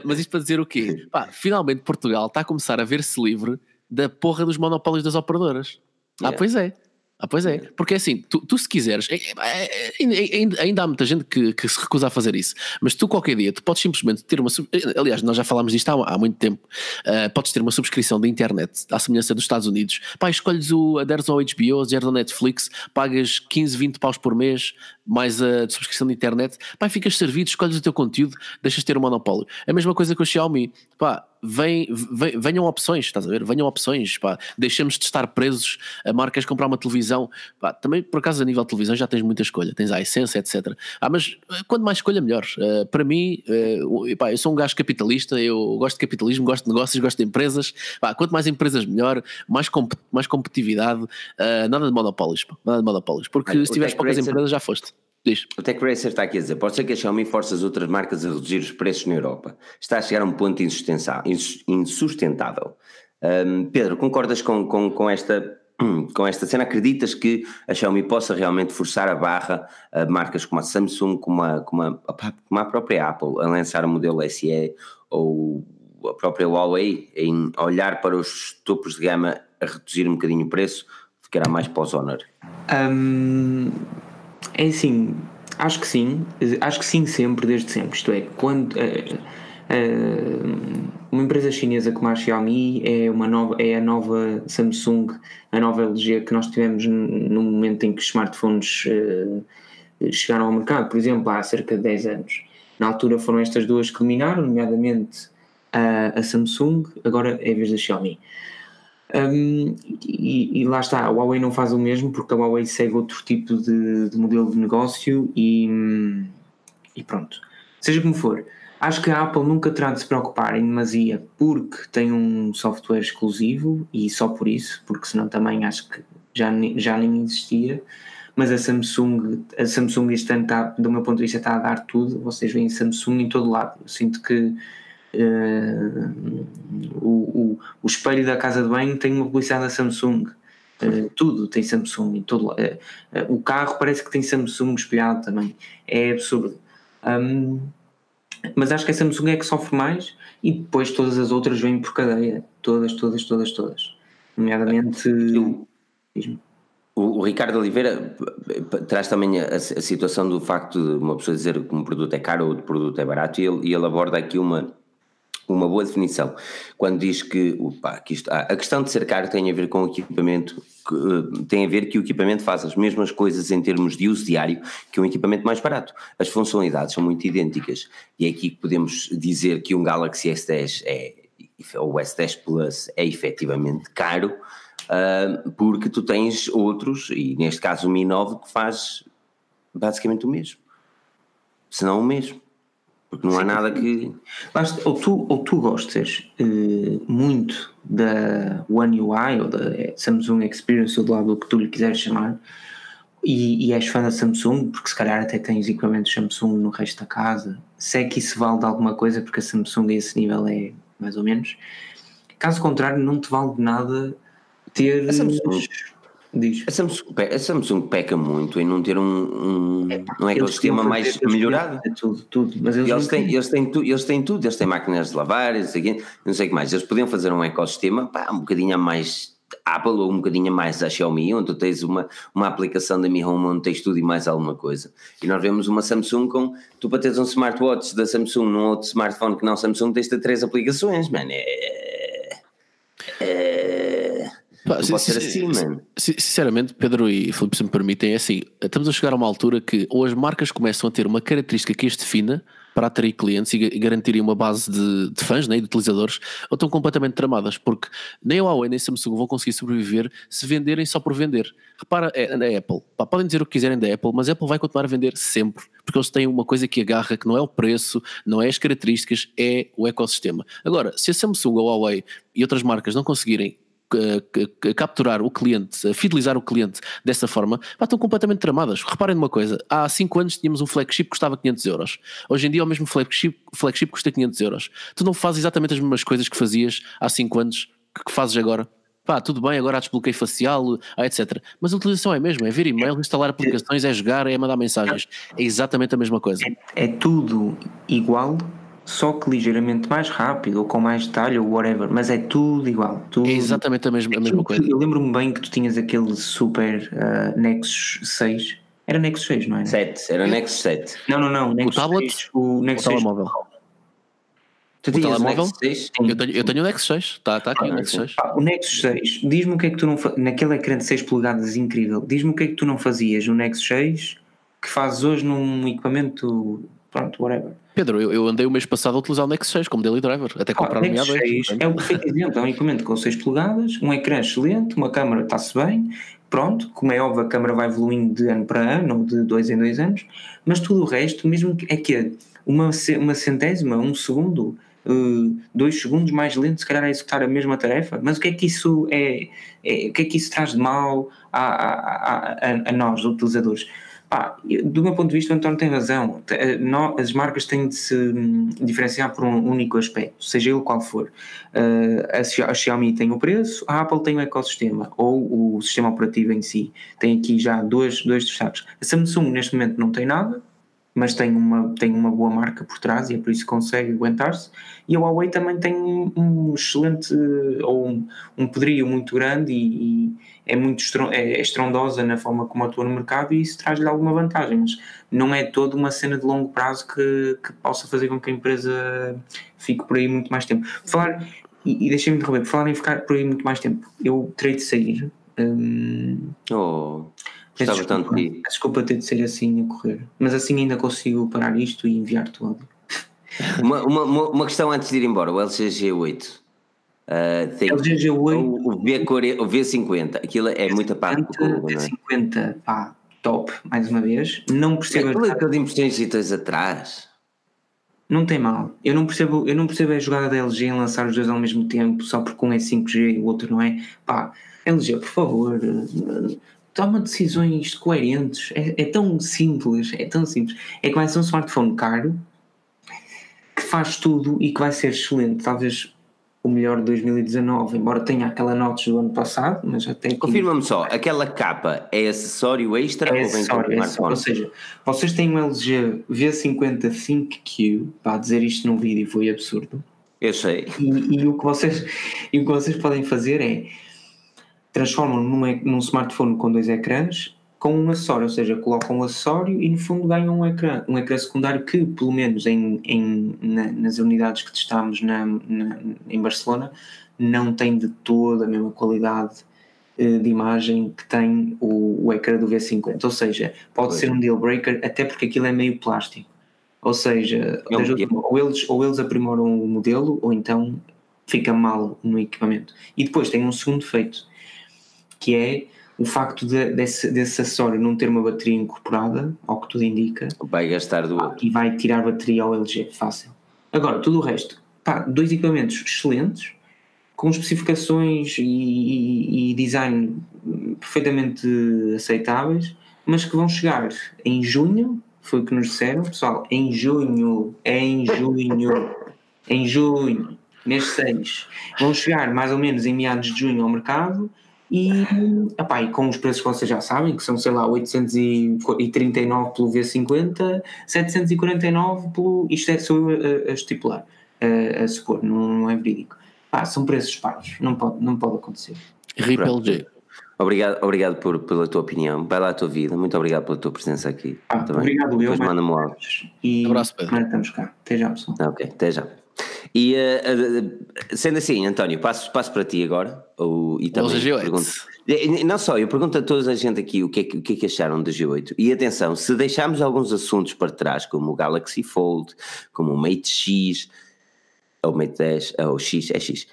mas isto para dizer o quê? Pá, finalmente Portugal está a começar a ver-se livre da porra dos monopólios das operadoras. Ah, yeah. Ah, pois é. Ah, pois é, porque é assim, tu, tu se quiseres, é, é, é, ainda, há muita gente que, que, se recusa a fazer isso, mas tu qualquer dia, tu podes simplesmente ter uma, aliás, nós já falámos disto há, há muito tempo, uh, podes ter uma subscrição da internet, à semelhança dos Estados Unidos, pá, escolhes o, aderes ao HBO, aderes ao Netflix, pagas 15, 20 paus por mês, mais a subscrição de internet, pá, ficas servido, escolhes o teu conteúdo, deixas de ter um monopólio. É a mesma coisa com o Xiaomi, pá, vem, vem, venham opções, estás a ver? Venham opções, pá, deixamos de estar presos a marcas comprar uma televisão, pá, também por acaso a nível de televisão já tens muita escolha, tens a essência, etc. Ah, mas eh, quanto mais escolha, melhor. Uh, para mim, uh, pá, eu sou um gajo capitalista, eu gosto de capitalismo, gosto de negócios, gosto de empresas, pá, quanto mais empresas, melhor, mais, comp mais competitividade, uh, nada de monopólios, pá, nada de monopólios, porque Olha, se tiveres poucas empresas já foste. Diz. O Tech Racer está aqui a dizer: pode ser que a Xiaomi force as outras marcas a reduzir os preços na Europa. Está a chegar a um ponto insustentável. Um, Pedro, concordas com, com, com, esta, com esta cena? Acreditas que a Xiaomi possa realmente forçar a barra a marcas como a Samsung, como a, como a, como a própria Apple, a lançar o modelo SE ou a própria Huawei em olhar para os topos de gama a reduzir um bocadinho o preço, ficará mais para os Honor? Um é assim, acho que sim, acho que sim sempre, desde sempre. Isto é, quando uh, uh, uma empresa chinesa como a Xiaomi é, uma nova, é a nova Samsung, a nova LG que nós tivemos no momento em que os smartphones uh, chegaram ao mercado, por exemplo, há cerca de 10 anos. Na altura foram estas duas que dominaram, nomeadamente a, a Samsung, agora é a vez da Xiaomi. Um, e, e, lá está, a Huawei não faz o mesmo porque a Huawei segue outro tipo de, de modelo de negócio e, e, pronto. Seja como for, acho que a Apple nunca terá de se preocupar em demasia porque tem um software exclusivo e só por isso, porque senão também acho que já, já nem existia. Mas a Samsung, a Samsung este ano está, do meu ponto de vista, está a dar tudo. Vocês veem Samsung em todo lado. Eu sinto que Uh, o, o, o, espelho da casa de banho tem uma publicidade da Samsung. Uh, tudo tem Samsung em todo uh, o carro parece que tem Samsung espelhado também. É absurdo. Um, mas acho que a Samsung é que sofre mais e depois todas as outras vêm por cadeia. Todas, todas, todas, todas. Nomeadamente. o, o, Ricardo Oliveira traz também a, a, situação do facto de uma pessoa dizer que um produto é caro ou outro produto é barato e ele, e ele aborda aqui uma, uma boa definição. Quando diz que, opa, que isto, ah, a questão de ser caro tem a ver com o equipamento, que, eh, tem a ver que o equipamento faz as mesmas coisas em termos de uso diário que um equipamento mais barato. As funcionalidades são muito idênticas e é aqui que podemos dizer que um Galaxy S10 é, ou o S10 Plus é efetivamente caro, uh, porque tu tens outros, e neste caso o Mi 9, que faz basicamente o mesmo. Se não o mesmo. Porque não Sim. há nada que. Basta, ou, tu, ou tu gostas uh, muito da One UI ou da eh, Samsung Experience, ou do lado que tu lhe quiseres chamar, e, e és fã da Samsung, porque se calhar até tens equipamentos Samsung no resto da casa, se é que isso vale de alguma coisa, porque a Samsung a esse nível é mais ou menos. Caso contrário, não te vale de nada ter. A Samsung, Diz. A Samsung, a Samsung peca muito em não ter um, um é, é ecossistema mais melhorado. Tudo, tudo. Mas eles, eles, têm, eles, têm tu, eles têm tudo, eles têm máquinas de lavar, não sei, não sei o que mais. Eles podiam fazer um ecossistema pá, um bocadinho mais Apple ou um bocadinho mais a Xiaomi, onde tu tens uma, uma aplicação da Mi Home onde tens tudo e mais alguma coisa. E nós vemos uma Samsung com, tu para teres um smartwatch da Samsung num outro smartphone que não Samsung tens de ter três aplicações, mano. É, é, Pá, pode ser assim, mano. Sinceramente, Pedro e Filipe, se me permitem, é assim: estamos a chegar a uma altura que ou as marcas começam a ter uma característica que as defina para atrair clientes e garantirem uma base de, de fãs, né, de utilizadores, ou estão completamente tramadas, porque nem a Huawei nem a Samsung vão conseguir sobreviver se venderem só por vender. Repara, é, é Apple, Pá, podem dizer o que quiserem da Apple, mas a Apple vai continuar a vender sempre, porque eles têm uma coisa que agarra, que não é o preço, não é as características, é o ecossistema. Agora, se a Samsung, a Huawei e outras marcas não conseguirem capturar o cliente, fidelizar o cliente dessa forma, pá, estão completamente tramadas. Reparem numa coisa: há 5 anos tínhamos um flagship que custava 500 euros. Hoje em dia, o mesmo flagship, flagship custa 500 euros. Tu não fazes exatamente as mesmas coisas que fazias há 5 anos que fazes agora. Pá, tudo bem, agora há desbloqueio facial, etc. Mas a utilização é a mesma: é ver e-mail, instalar aplicações, é jogar, é mandar mensagens. É exatamente a mesma coisa. É, é tudo igual só que ligeiramente mais rápido ou com mais detalhe ou whatever, mas é tudo igual. Tudo. É exatamente a mesma, a mesma coisa. Eu lembro-me bem que tu tinhas aquele super uh, Nexus 6. Era Nexus 6, não era? 7, era Nexus 7. Não, não, não. Nexus o tablet? 6, o Nexus o 6. telemóvel. Tu O o telemóvel? Nexus 6? Eu tenho, eu tenho o Nexus 6, está tá aqui o Nexus 6. Pá, o Nexus 6, diz-me o que é que tu não fa... naquele ecrã de 6 polegadas incrível, diz-me o que é que tu não fazias no Nexus 6 que fazes hoje num equipamento, pronto, whatever. Pedro, eu, eu andei o mês passado a utilizar o Nexus 6 como daily driver, até comprar o minha Nexus 6 é o perfeito exemplo, é um equipamento com 6 polegadas, um ecrã excelente, uma câmera está-se bem, pronto, como é óbvio a câmera vai evoluindo de ano para ano ou de dois em dois anos, mas tudo o resto, mesmo que é que uma, uma centésima, um segundo, eh, dois segundos mais lento, se calhar a executar a mesma tarefa, mas o que é que isso é, é- o que é que isso traz de mal a, a, a, a- a nós, utilizadores? Eu- do meu ponto de vista, o António tem razão. Eh, As marcas têm de se hum, diferenciar por um único aspecto, seja ele qual for. Uh, a Xi- a Xiaomi tem o preço, a Apple tem o ecossistema, ou o sistema operativo em si. Tem aqui já dois, dois destaques. A Samsung neste momento não tem nada, mas tem uma, tem uma boa marca por trás e é por isso que consegue aguentar-se. E a Huawei também tem um, um excelente, ou um, um poderio muito grande e, e é muito é, é estrondosa na forma como atua no mercado e isso traz-lhe alguma vantagem, mas não é toda uma cena de longo prazo que, que possa fazer com que a empresa fique por aí muito mais tempo. Falar, e, e deixem-me interromper, falar em ficar por aí muito mais tempo, eu terei de sair. hum, Oh, peço gostava tanto desculpa, de desculpa ter de ser assim a correr, mas assim ainda consigo parar isto e enviar-te o áudio. Uma, uma, uma questão antes de ir embora, o LG G8. Uh, tem LG G8 o, o, V40, o V50, aquilo é muito a parte do cubo, é? 50, pá, top, mais uma vez. Não percebo é jogada, aquelas impressões e tens atrás. não tem mal. Eu não percebo, eu não percebo a jogada da LG em lançar os dois ao mesmo tempo, só porque um é 5G e o outro não é. Pá, LG, por favor, toma decisões coerentes. É, é tão simples, é tão simples. É que vai ser um smartphone caro que faz tudo e que vai ser excelente. Talvez o melhor de 2019, embora tenha aquela notas do ano passado, mas até aqui- Confirma-me só, aquela capa é acessório extra É ou vem com o acessório, é acessório. Ou smartphone? seja, vocês têm um LG V50 ThinkQ, para dizer isto num vídeo foi absurdo. Eu sei. E, e o que vocês, e o que vocês podem fazer é transformam num, num smartphone com dois ecrãs com um acessório, ou seja, colocam um acessório e no fundo ganham um ecrã, um ecrã secundário que, pelo menos em, em- na- nas unidades que testámos na, na- em Barcelona, não tem de toda a mesma qualidade eh, de imagem que tem o, o ecrã do V50. Ou seja, pode Pois. ser um deal breaker, até porque aquilo é meio plástico. Ou seja, É um ou, eles, ou eles aprimoram o modelo, ou então fica mal no equipamento. E depois tem um segundo defeito, que é o facto de, desse, desse acessório não ter uma bateria incorporada, ao que tudo indica, Vai gastar do outro. e vai tirar bateria ao LG, fácil. Agora, tudo o resto, pá, dois equipamentos excelentes, com especificações e, e- e design perfeitamente aceitáveis, mas que vão chegar em junho, foi o que nos disseram, pessoal, em junho, em junho, em junho, mês 6, vão chegar mais ou menos em meados de junho ao mercado e, epá, e com os preços que vocês já sabem, que são, sei lá, 839 pelo V50, 749 pelo. Isto é, sou eu a, a estipular, a, a supor, não, não é verídico. São preços pares, não pode, não pode acontecer. RIP Pronto. LG. Obrigado, obrigado por, pela tua opinião. Vai lá a tua vida. Muito obrigado pela tua presença aqui. Pá, Tá bem? obrigado, eu. Depois manda-me vez. E Abraço, Pedro. estamos cá. Até já, pessoal. Ah, Ok, até já. E eh, eh, sendo assim, António, passo, passo para ti agora. Ou, e também LG G8. pergunto, Eh, não só, eu pergunto a toda a gente aqui o que, é que, o que é que acharam do G8. E atenção, se deixarmos alguns assuntos para trás, como o Galaxy Fold, como o Mate X, ou Mate 10, ou X, é X,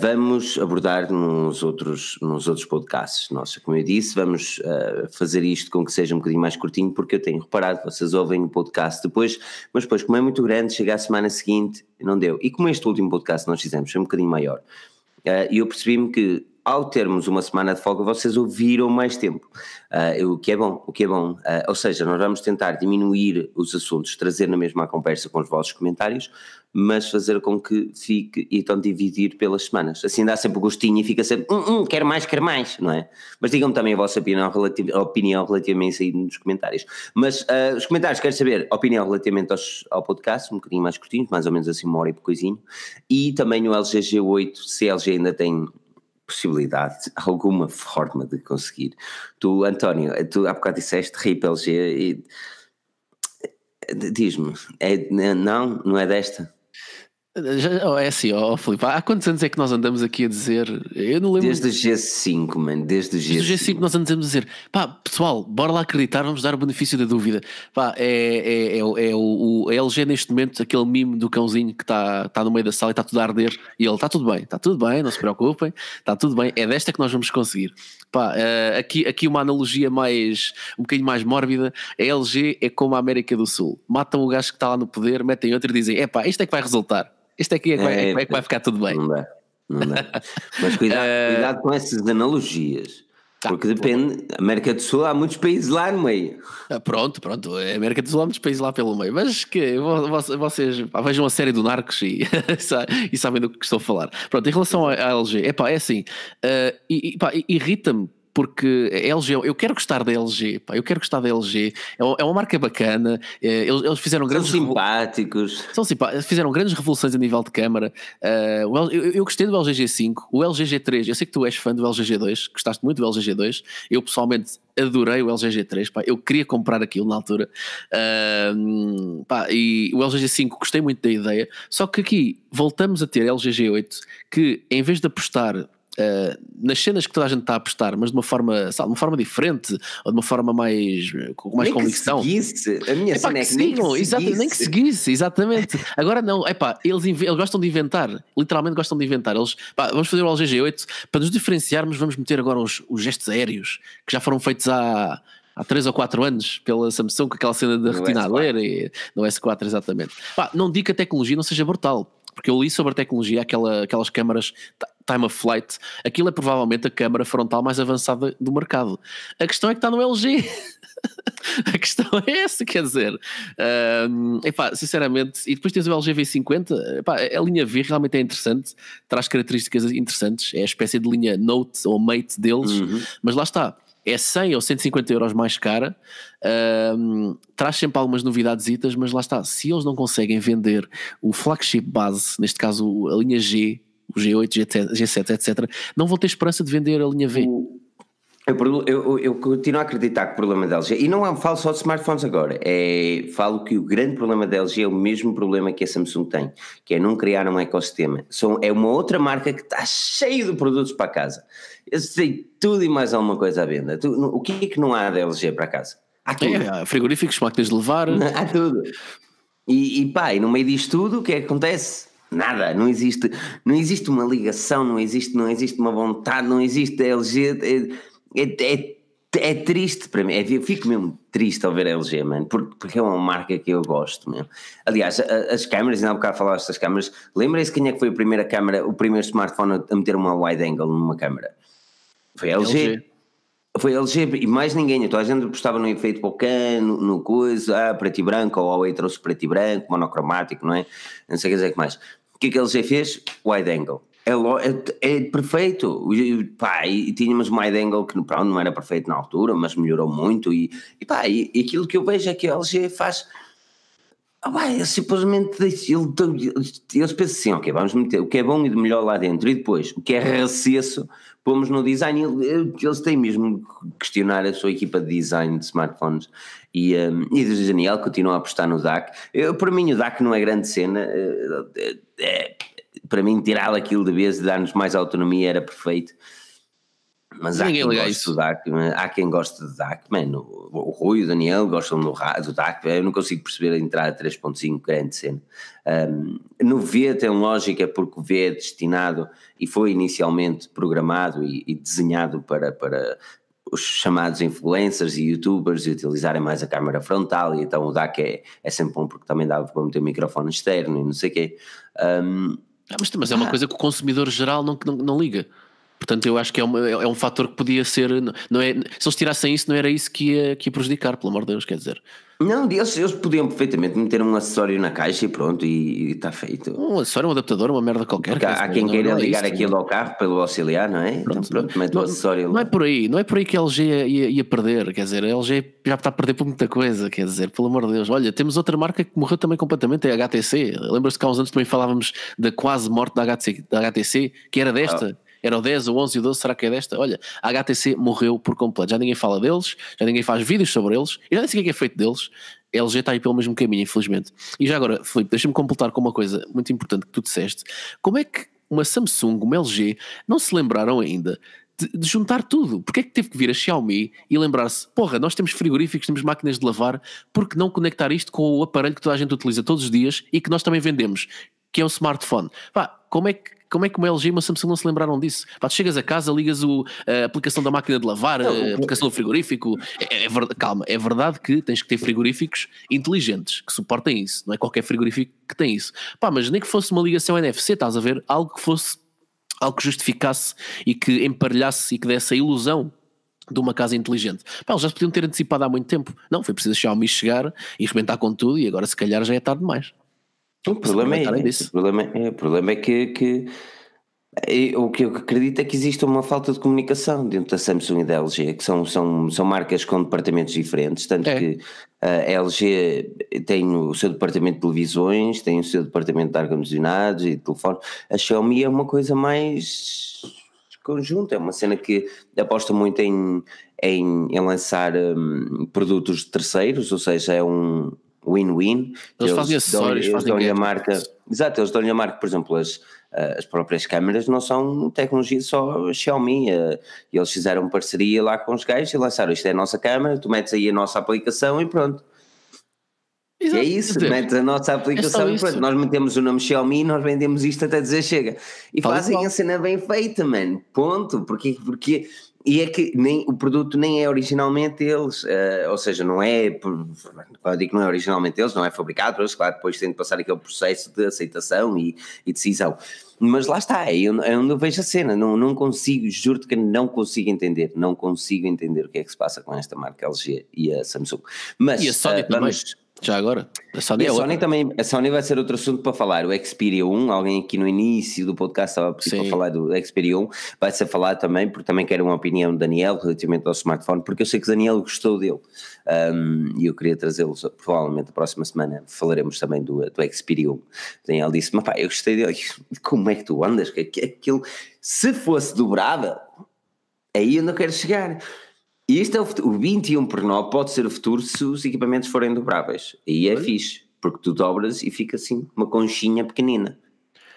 vamos abordar nos outros, nos outros podcasts nossos. Como eu disse, vamos eh, fazer isto com que seja um bocadinho mais curtinho, porque eu tenho reparado, vocês ouvem o podcast depois, mas depois, como é muito grande, chega a semana seguinte, não deu. E como este último podcast nós fizemos foi um bocadinho maior, eh, e eu percebi-me que ao termos uma semana de folga, vocês ouviram mais tempo, uh, o que é bom, o que é bom. Uh, ou seja, nós vamos tentar diminuir os assuntos, trazer na mesma conversa com os vossos comentários, mas fazer com que fique então dividir pelas semanas. Assim dá sempre gostinho e fica sempre, hum, hum, quero mais, quero mais, não é? Mas digam-me também a vossa opinião, relativ opinião relativamente aí nos comentários. Mas uh, os comentários, quero saber opinião relativamente aos, ao podcast, um bocadinho mais curtinho, mais ou menos assim uma hora e coisinho, e também o LG G8, se LG ainda tem possibilidade, alguma forma de conseguir. Tu, António, tu há bocado disseste RIP LG e diz-me, é, não, não é desta? Já, oh, é assim, ó oh, Filipe, há quantos anos é que nós andamos aqui a dizer? Eu não lembro. Desde o G5, mano, desde o G5. Desde o G5 nós andamos a dizer, pá, pessoal, bora lá acreditar, vamos dar o benefício da dúvida. Pá, é, é, é, é o, o LG neste momento, aquele mimo do cãozinho que está tá no meio da sala e está tudo a arder, e ele está tudo bem, está tudo bem, não se preocupem, está tudo bem, é desta que nós vamos conseguir. Pá, uh, aqui, aqui uma analogia mais, um bocadinho mais mórbida, a LG é como a América do Sul, matam o gajo que está lá no poder, metem outro e dizem, é pá, isto é que vai resultar. Isto aqui é que, vai, é, é que vai ficar tudo bem. Não dá, não dá. Mas cuidado, uh, cuidado com essas analogias. Tá, porque depende, pô. América do Sul há muitos países lá no meio. Ah, pronto, pronto, América do Sul há muitos países lá pelo meio, mas que vocês vejam a série do Narcos e, e sabem do que estou a falar. Pronto, em relação à LG, epá, é assim, uh, irrita-me porque a LG, eu quero gostar da LG, pá, eu quero gostar da LG, é, é uma marca bacana, é, eles, eles, fizeram grandes. São simpáticos. São simpáticos, fizeram grandes revoluções a nível de câmara. Uh, eu, eu, gostei do LG G5, o LG G3, eu sei que tu és fã do LG G2, gostaste muito do LG G2, eu pessoalmente adorei o LG G3, pá, eu queria comprar aquilo na altura, uh, pá, e o LG G5 gostei muito da ideia, só que aqui voltamos a ter LG G8 que em vez de apostar Uh, nas cenas que toda a gente está a apostar, mas de uma forma, sabe, de uma forma diferente ou de uma forma mais com mais nem convicção. Que seguisse. A minha cena é que, nem, que seguisse. nem que seguisse, exatamente. Agora não, é pá, eles, eles gostam de inventar, literalmente gostam de inventar. Eles, pá, vamos fazer o LG 8 para nos diferenciarmos, vamos meter agora os, os gestos aéreos que já foram feitos há há 3 ou 4 anos pela Samsung com aquela cena da retina a ler e no S4 exatamente. Pá, não digo que a tecnologia não seja brutal, porque eu li sobre a tecnologia, aquela, aquelas câmaras time of flight, aquilo é provavelmente a câmara frontal mais avançada do mercado. A questão é que está no LG. a questão é essa, quer dizer, uh, epá, sinceramente, e depois tens o LG V50, epá, a linha V realmente é interessante, traz características interessantes, é a espécie de linha Note ou Mate deles, uhum. mas lá está, é 100 ou 150 euros mais cara, uh, traz sempre algumas novidades, mas lá está, se eles não conseguem vender o flagship base, neste caso a linha G, o G8, G7, etc., não vão ter esperança de vender a linha V. Eu, eu, eu, continuo a acreditar que o problema da LG, e não falo só de smartphones agora, é, falo que o grande problema da LG é o mesmo problema que a Samsung tem, que é não criar um ecossistema. São, é uma outra marca que está cheio de produtos para casa. Eu sei tudo e mais alguma coisa à venda. Tu, o que é que não há da LG para casa? Há tudo. É, frigoríficos, máquinas de levar. há tudo. E, e pá, e no meio disto tudo, o que é que acontece? Nada, não existe, não existe uma ligação, não existe, não existe uma vontade, não existe LG. É, é, é, é triste para mim, é, eu fico mesmo triste ao ver a LG, mano, porque, porque é uma marca que eu gosto mesmo. Aliás, as câmaras, ainda há bocado falaste das câmaras, lembrem-se quem é que foi a primeira câmara, o primeiro smartphone a meter uma wide angle numa câmara? Foi a LG. LG. Foi a LG e mais ninguém, então a gente apostava no efeito Pocan, no, no coisa, ah, preto e branco, ou a Huawei trouxe preto e branco, monocromático, não é? Não sei o que dizer que mais. O que é que a LG fez? Wide angle. É, é, é perfeito. E, pá, e, tínhamos um wide angle que pronto, não era perfeito na altura, mas melhorou muito. E, e, pá, e, e aquilo que eu vejo é que a LG faz. Ah, pá, simplesmente ele, eles pensam assim: ok, vamos meter o que é bom e de melhor lá dentro, e depois o que é recesso pomos no design, eles têm mesmo que questionar a sua equipa de design de smartphones e, um, e o Daniel continua a apostar no DAC. Eu, para mim o DAC não é grande cena, é, é, para mim tirar aquilo de vez e dar-nos mais autonomia era perfeito. Mas há quem, gosta do DAC, há quem gosta de DAC, mano, o, o Rui e o Daniel gostam do, do DAC, eu não consigo perceber a entrada 3.5 grande cena. Um, no V tem lógica porque o V é destinado e foi inicialmente programado e, e desenhado para, para os chamados influencers e youtubers e utilizarem mais a câmera frontal e então o DAC é, é sempre bom porque também dá para meter o microfone externo e não sei o quê. Um, ah, mas, mas é uma ah, coisa que o consumidor geral não, não, não liga. Portanto, eu acho que é, uma, é um fator que podia ser. Não é, se eles tirassem isso, não era isso que ia, que ia prejudicar, pelo amor de Deus, quer dizer. Não, eles, eles podiam perfeitamente meter um acessório na caixa e pronto, e está feito. Um acessório, um adaptador, uma merda qualquer. Porque há, há quem queira é ligar isso, aquilo ao carro pelo auxiliar, não é? Pronto, então pronto, mete não, o acessório Não é por aí, não é por aí que a LG ia, ia, ia, perder, quer dizer, a LG já está a perder por muita coisa, quer dizer, pelo amor de Deus. Olha, temos outra marca que morreu também completamente, é a HTC. Lembras-te que há uns anos também falávamos da quase morte da HTC, da HTC que era desta? Ah era o 10, o 11 e o 12, será que é desta? Olha, a HTC morreu por completo, já ninguém fala deles, já ninguém faz vídeos sobre eles, e já nem sei o que é, é feito deles, a LG está aí pelo mesmo caminho, infelizmente. E já agora, Filipe, deixa-me completar com uma coisa muito importante que tu disseste, como é que uma Samsung, uma LG, não se lembraram ainda de, de, juntar tudo. Porque é que teve que vir a Xiaomi e lembrar-se: porra, nós temos frigoríficos, temos máquinas de lavar, por que não conectar isto com o aparelho que toda a gente utiliza todos os dias e que nós também vendemos, que é o smartphone? Pá, como é que como é que uma LG e uma Samsung não se lembraram disso? Pá, tu chegas a casa, ligas o, a aplicação da máquina de lavar, a aplicação do frigorífico. É, é, calma, é verdade que tens que ter frigoríficos inteligentes que suportem isso. Não é qualquer frigorífico que tem isso. Pá, mas nem que fosse uma ligação NFC, estás a ver? Algo que fosse, algo que justificasse e que emparelhasse e que desse a ilusão de uma casa inteligente. Pá, eles já se podiam ter antecipado há muito tempo. Não, foi preciso a Xiaomi chegar e arrebentar com tudo e agora se calhar já é tarde demais. O problema, é, o problema, é, o problema é que, que é, o que eu acredito é que existe uma falta de comunicação dentro da Samsung e da LG, que são, são, são marcas com departamentos diferentes, tanto é. que a LG tem o seu departamento de televisões, tem o seu departamento de ar-condicionados e de telefone, a Xiaomi é uma coisa mais conjunta, é uma cena que aposta muito em, em, em lançar um, produtos terceiros, ou seja, é um, win-win. Eles, eles, fazem acessórios, eles dão-lhe a marca. Exato, eles dão-lhe a marca, por exemplo, as, as próprias câmaras não são tecnologia só Xiaomi. Eh, eles fizeram parceria lá com os gajos e lançaram isto é a nossa câmara, tu metes aí a nossa aplicação e pronto. Exato. E é isso, dizer, metes a nossa aplicação é e pronto, nós metemos o nome Xiaomi nós vendemos isto até dizer chega. E fazem a cena bem feita, mano. Ponto. Porque, porque e é que nem, o produto nem é originalmente deles, uh, ou seja, não é, quando eu digo que não é originalmente deles, não é fabricado, mas claro, depois tem de passar aquele processo de aceitação e, e decisão. Mas lá está, é onde eu vejo a cena, não, não consigo, juro-te que não consigo entender, não consigo entender o que é que se passa com esta marca LG e a Samsung. Mas, e a Sony uh, vamos, já agora? A Sony, e a é Sony também, a Sony vai ser outro assunto para falar. O Xperia 1, alguém aqui no início do podcast estava a pedir para falar do Xperia 1, vai ser falado também, porque também quero uma opinião do Daniel relativamente ao smartphone, porque eu sei que o Daniel gostou dele um, e eu queria trazê-lo provavelmente a próxima semana. Falaremos também do, do Xperia 1. O Daniel disse: Mas pá, eu gostei dele. Como é que tu andas? Aquilo, se fosse dobrável, aí eu não quero chegar. E isto é o, futuro. o 21 por 9 pode ser o futuro se os equipamentos forem dobráveis. Aí é Oi? fixe, porque tu dobras e fica assim uma conchinha pequenina.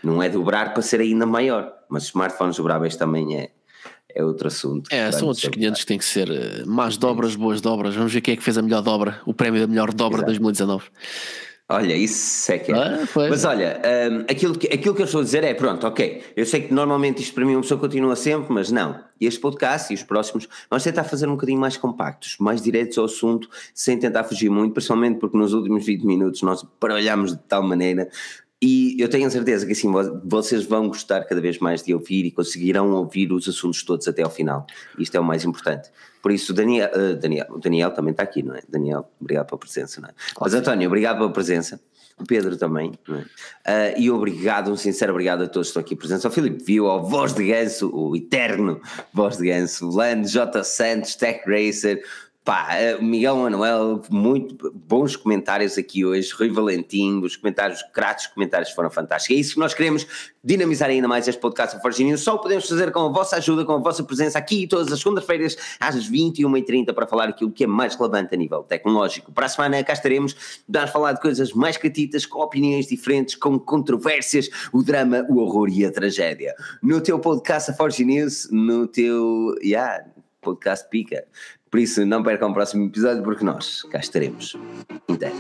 Não é dobrar para ser ainda maior, mas smartphones dobráveis também é, é outro assunto. É, são outros 500 que têm que ser uh, más dobras, boas dobras. Vamos ver quem é que fez a melhor dobra, o prémio da melhor dobra de 2019. Olha, isso é que é. Ah, Mas olha, um, aquilo, que, aquilo que eu estou a dizer é: pronto, ok, eu sei que normalmente isto para mim uma pessoa continua sempre, mas não. Este podcast e os próximos, vamos tentar fazer um bocadinho mais compactos, mais diretos ao assunto, sem tentar fugir muito, principalmente porque nos últimos 20 minutos nós baralhamos de tal maneira e eu tenho a certeza que assim vocês vão gostar cada vez mais de ouvir e conseguirão ouvir os assuntos todos até ao final. Isto é o mais importante. Por isso, Daniel, uh, Daniel, o Daniel também está aqui, não é? Daniel, obrigado pela presença, não é? Mas António, obrigado pela presença. O Pedro também, é? Uh, e obrigado, um sincero obrigado a todos que estão aqui presentes. Ao Filipe Viu, ao Voz de Ganso, o eterno Voz de Ganso, Land, J. Santos, Tech Racer, Pá, eh, Miguel Manuel, muito bons comentários aqui hoje. Rui Valentim, os comentários, cratos comentários foram fantásticos. É isso que nós queremos, dinamizar ainda mais este podcast do Forge News. Só o podemos fazer com a vossa ajuda, com a vossa presença aqui todas as segundas-feiras às 21h30 para falar aquilo que é mais relevante a nível tecnológico. Para a semana cá estaremos a falar de coisas mais catitas, com opiniões diferentes, com controvérsias, o drama, o horror e a tragédia. No teu podcast a Forge News, no teu, yeah, podcast pica. Por isso, não percam o próximo episódio, porque nós cá estaremos. Então.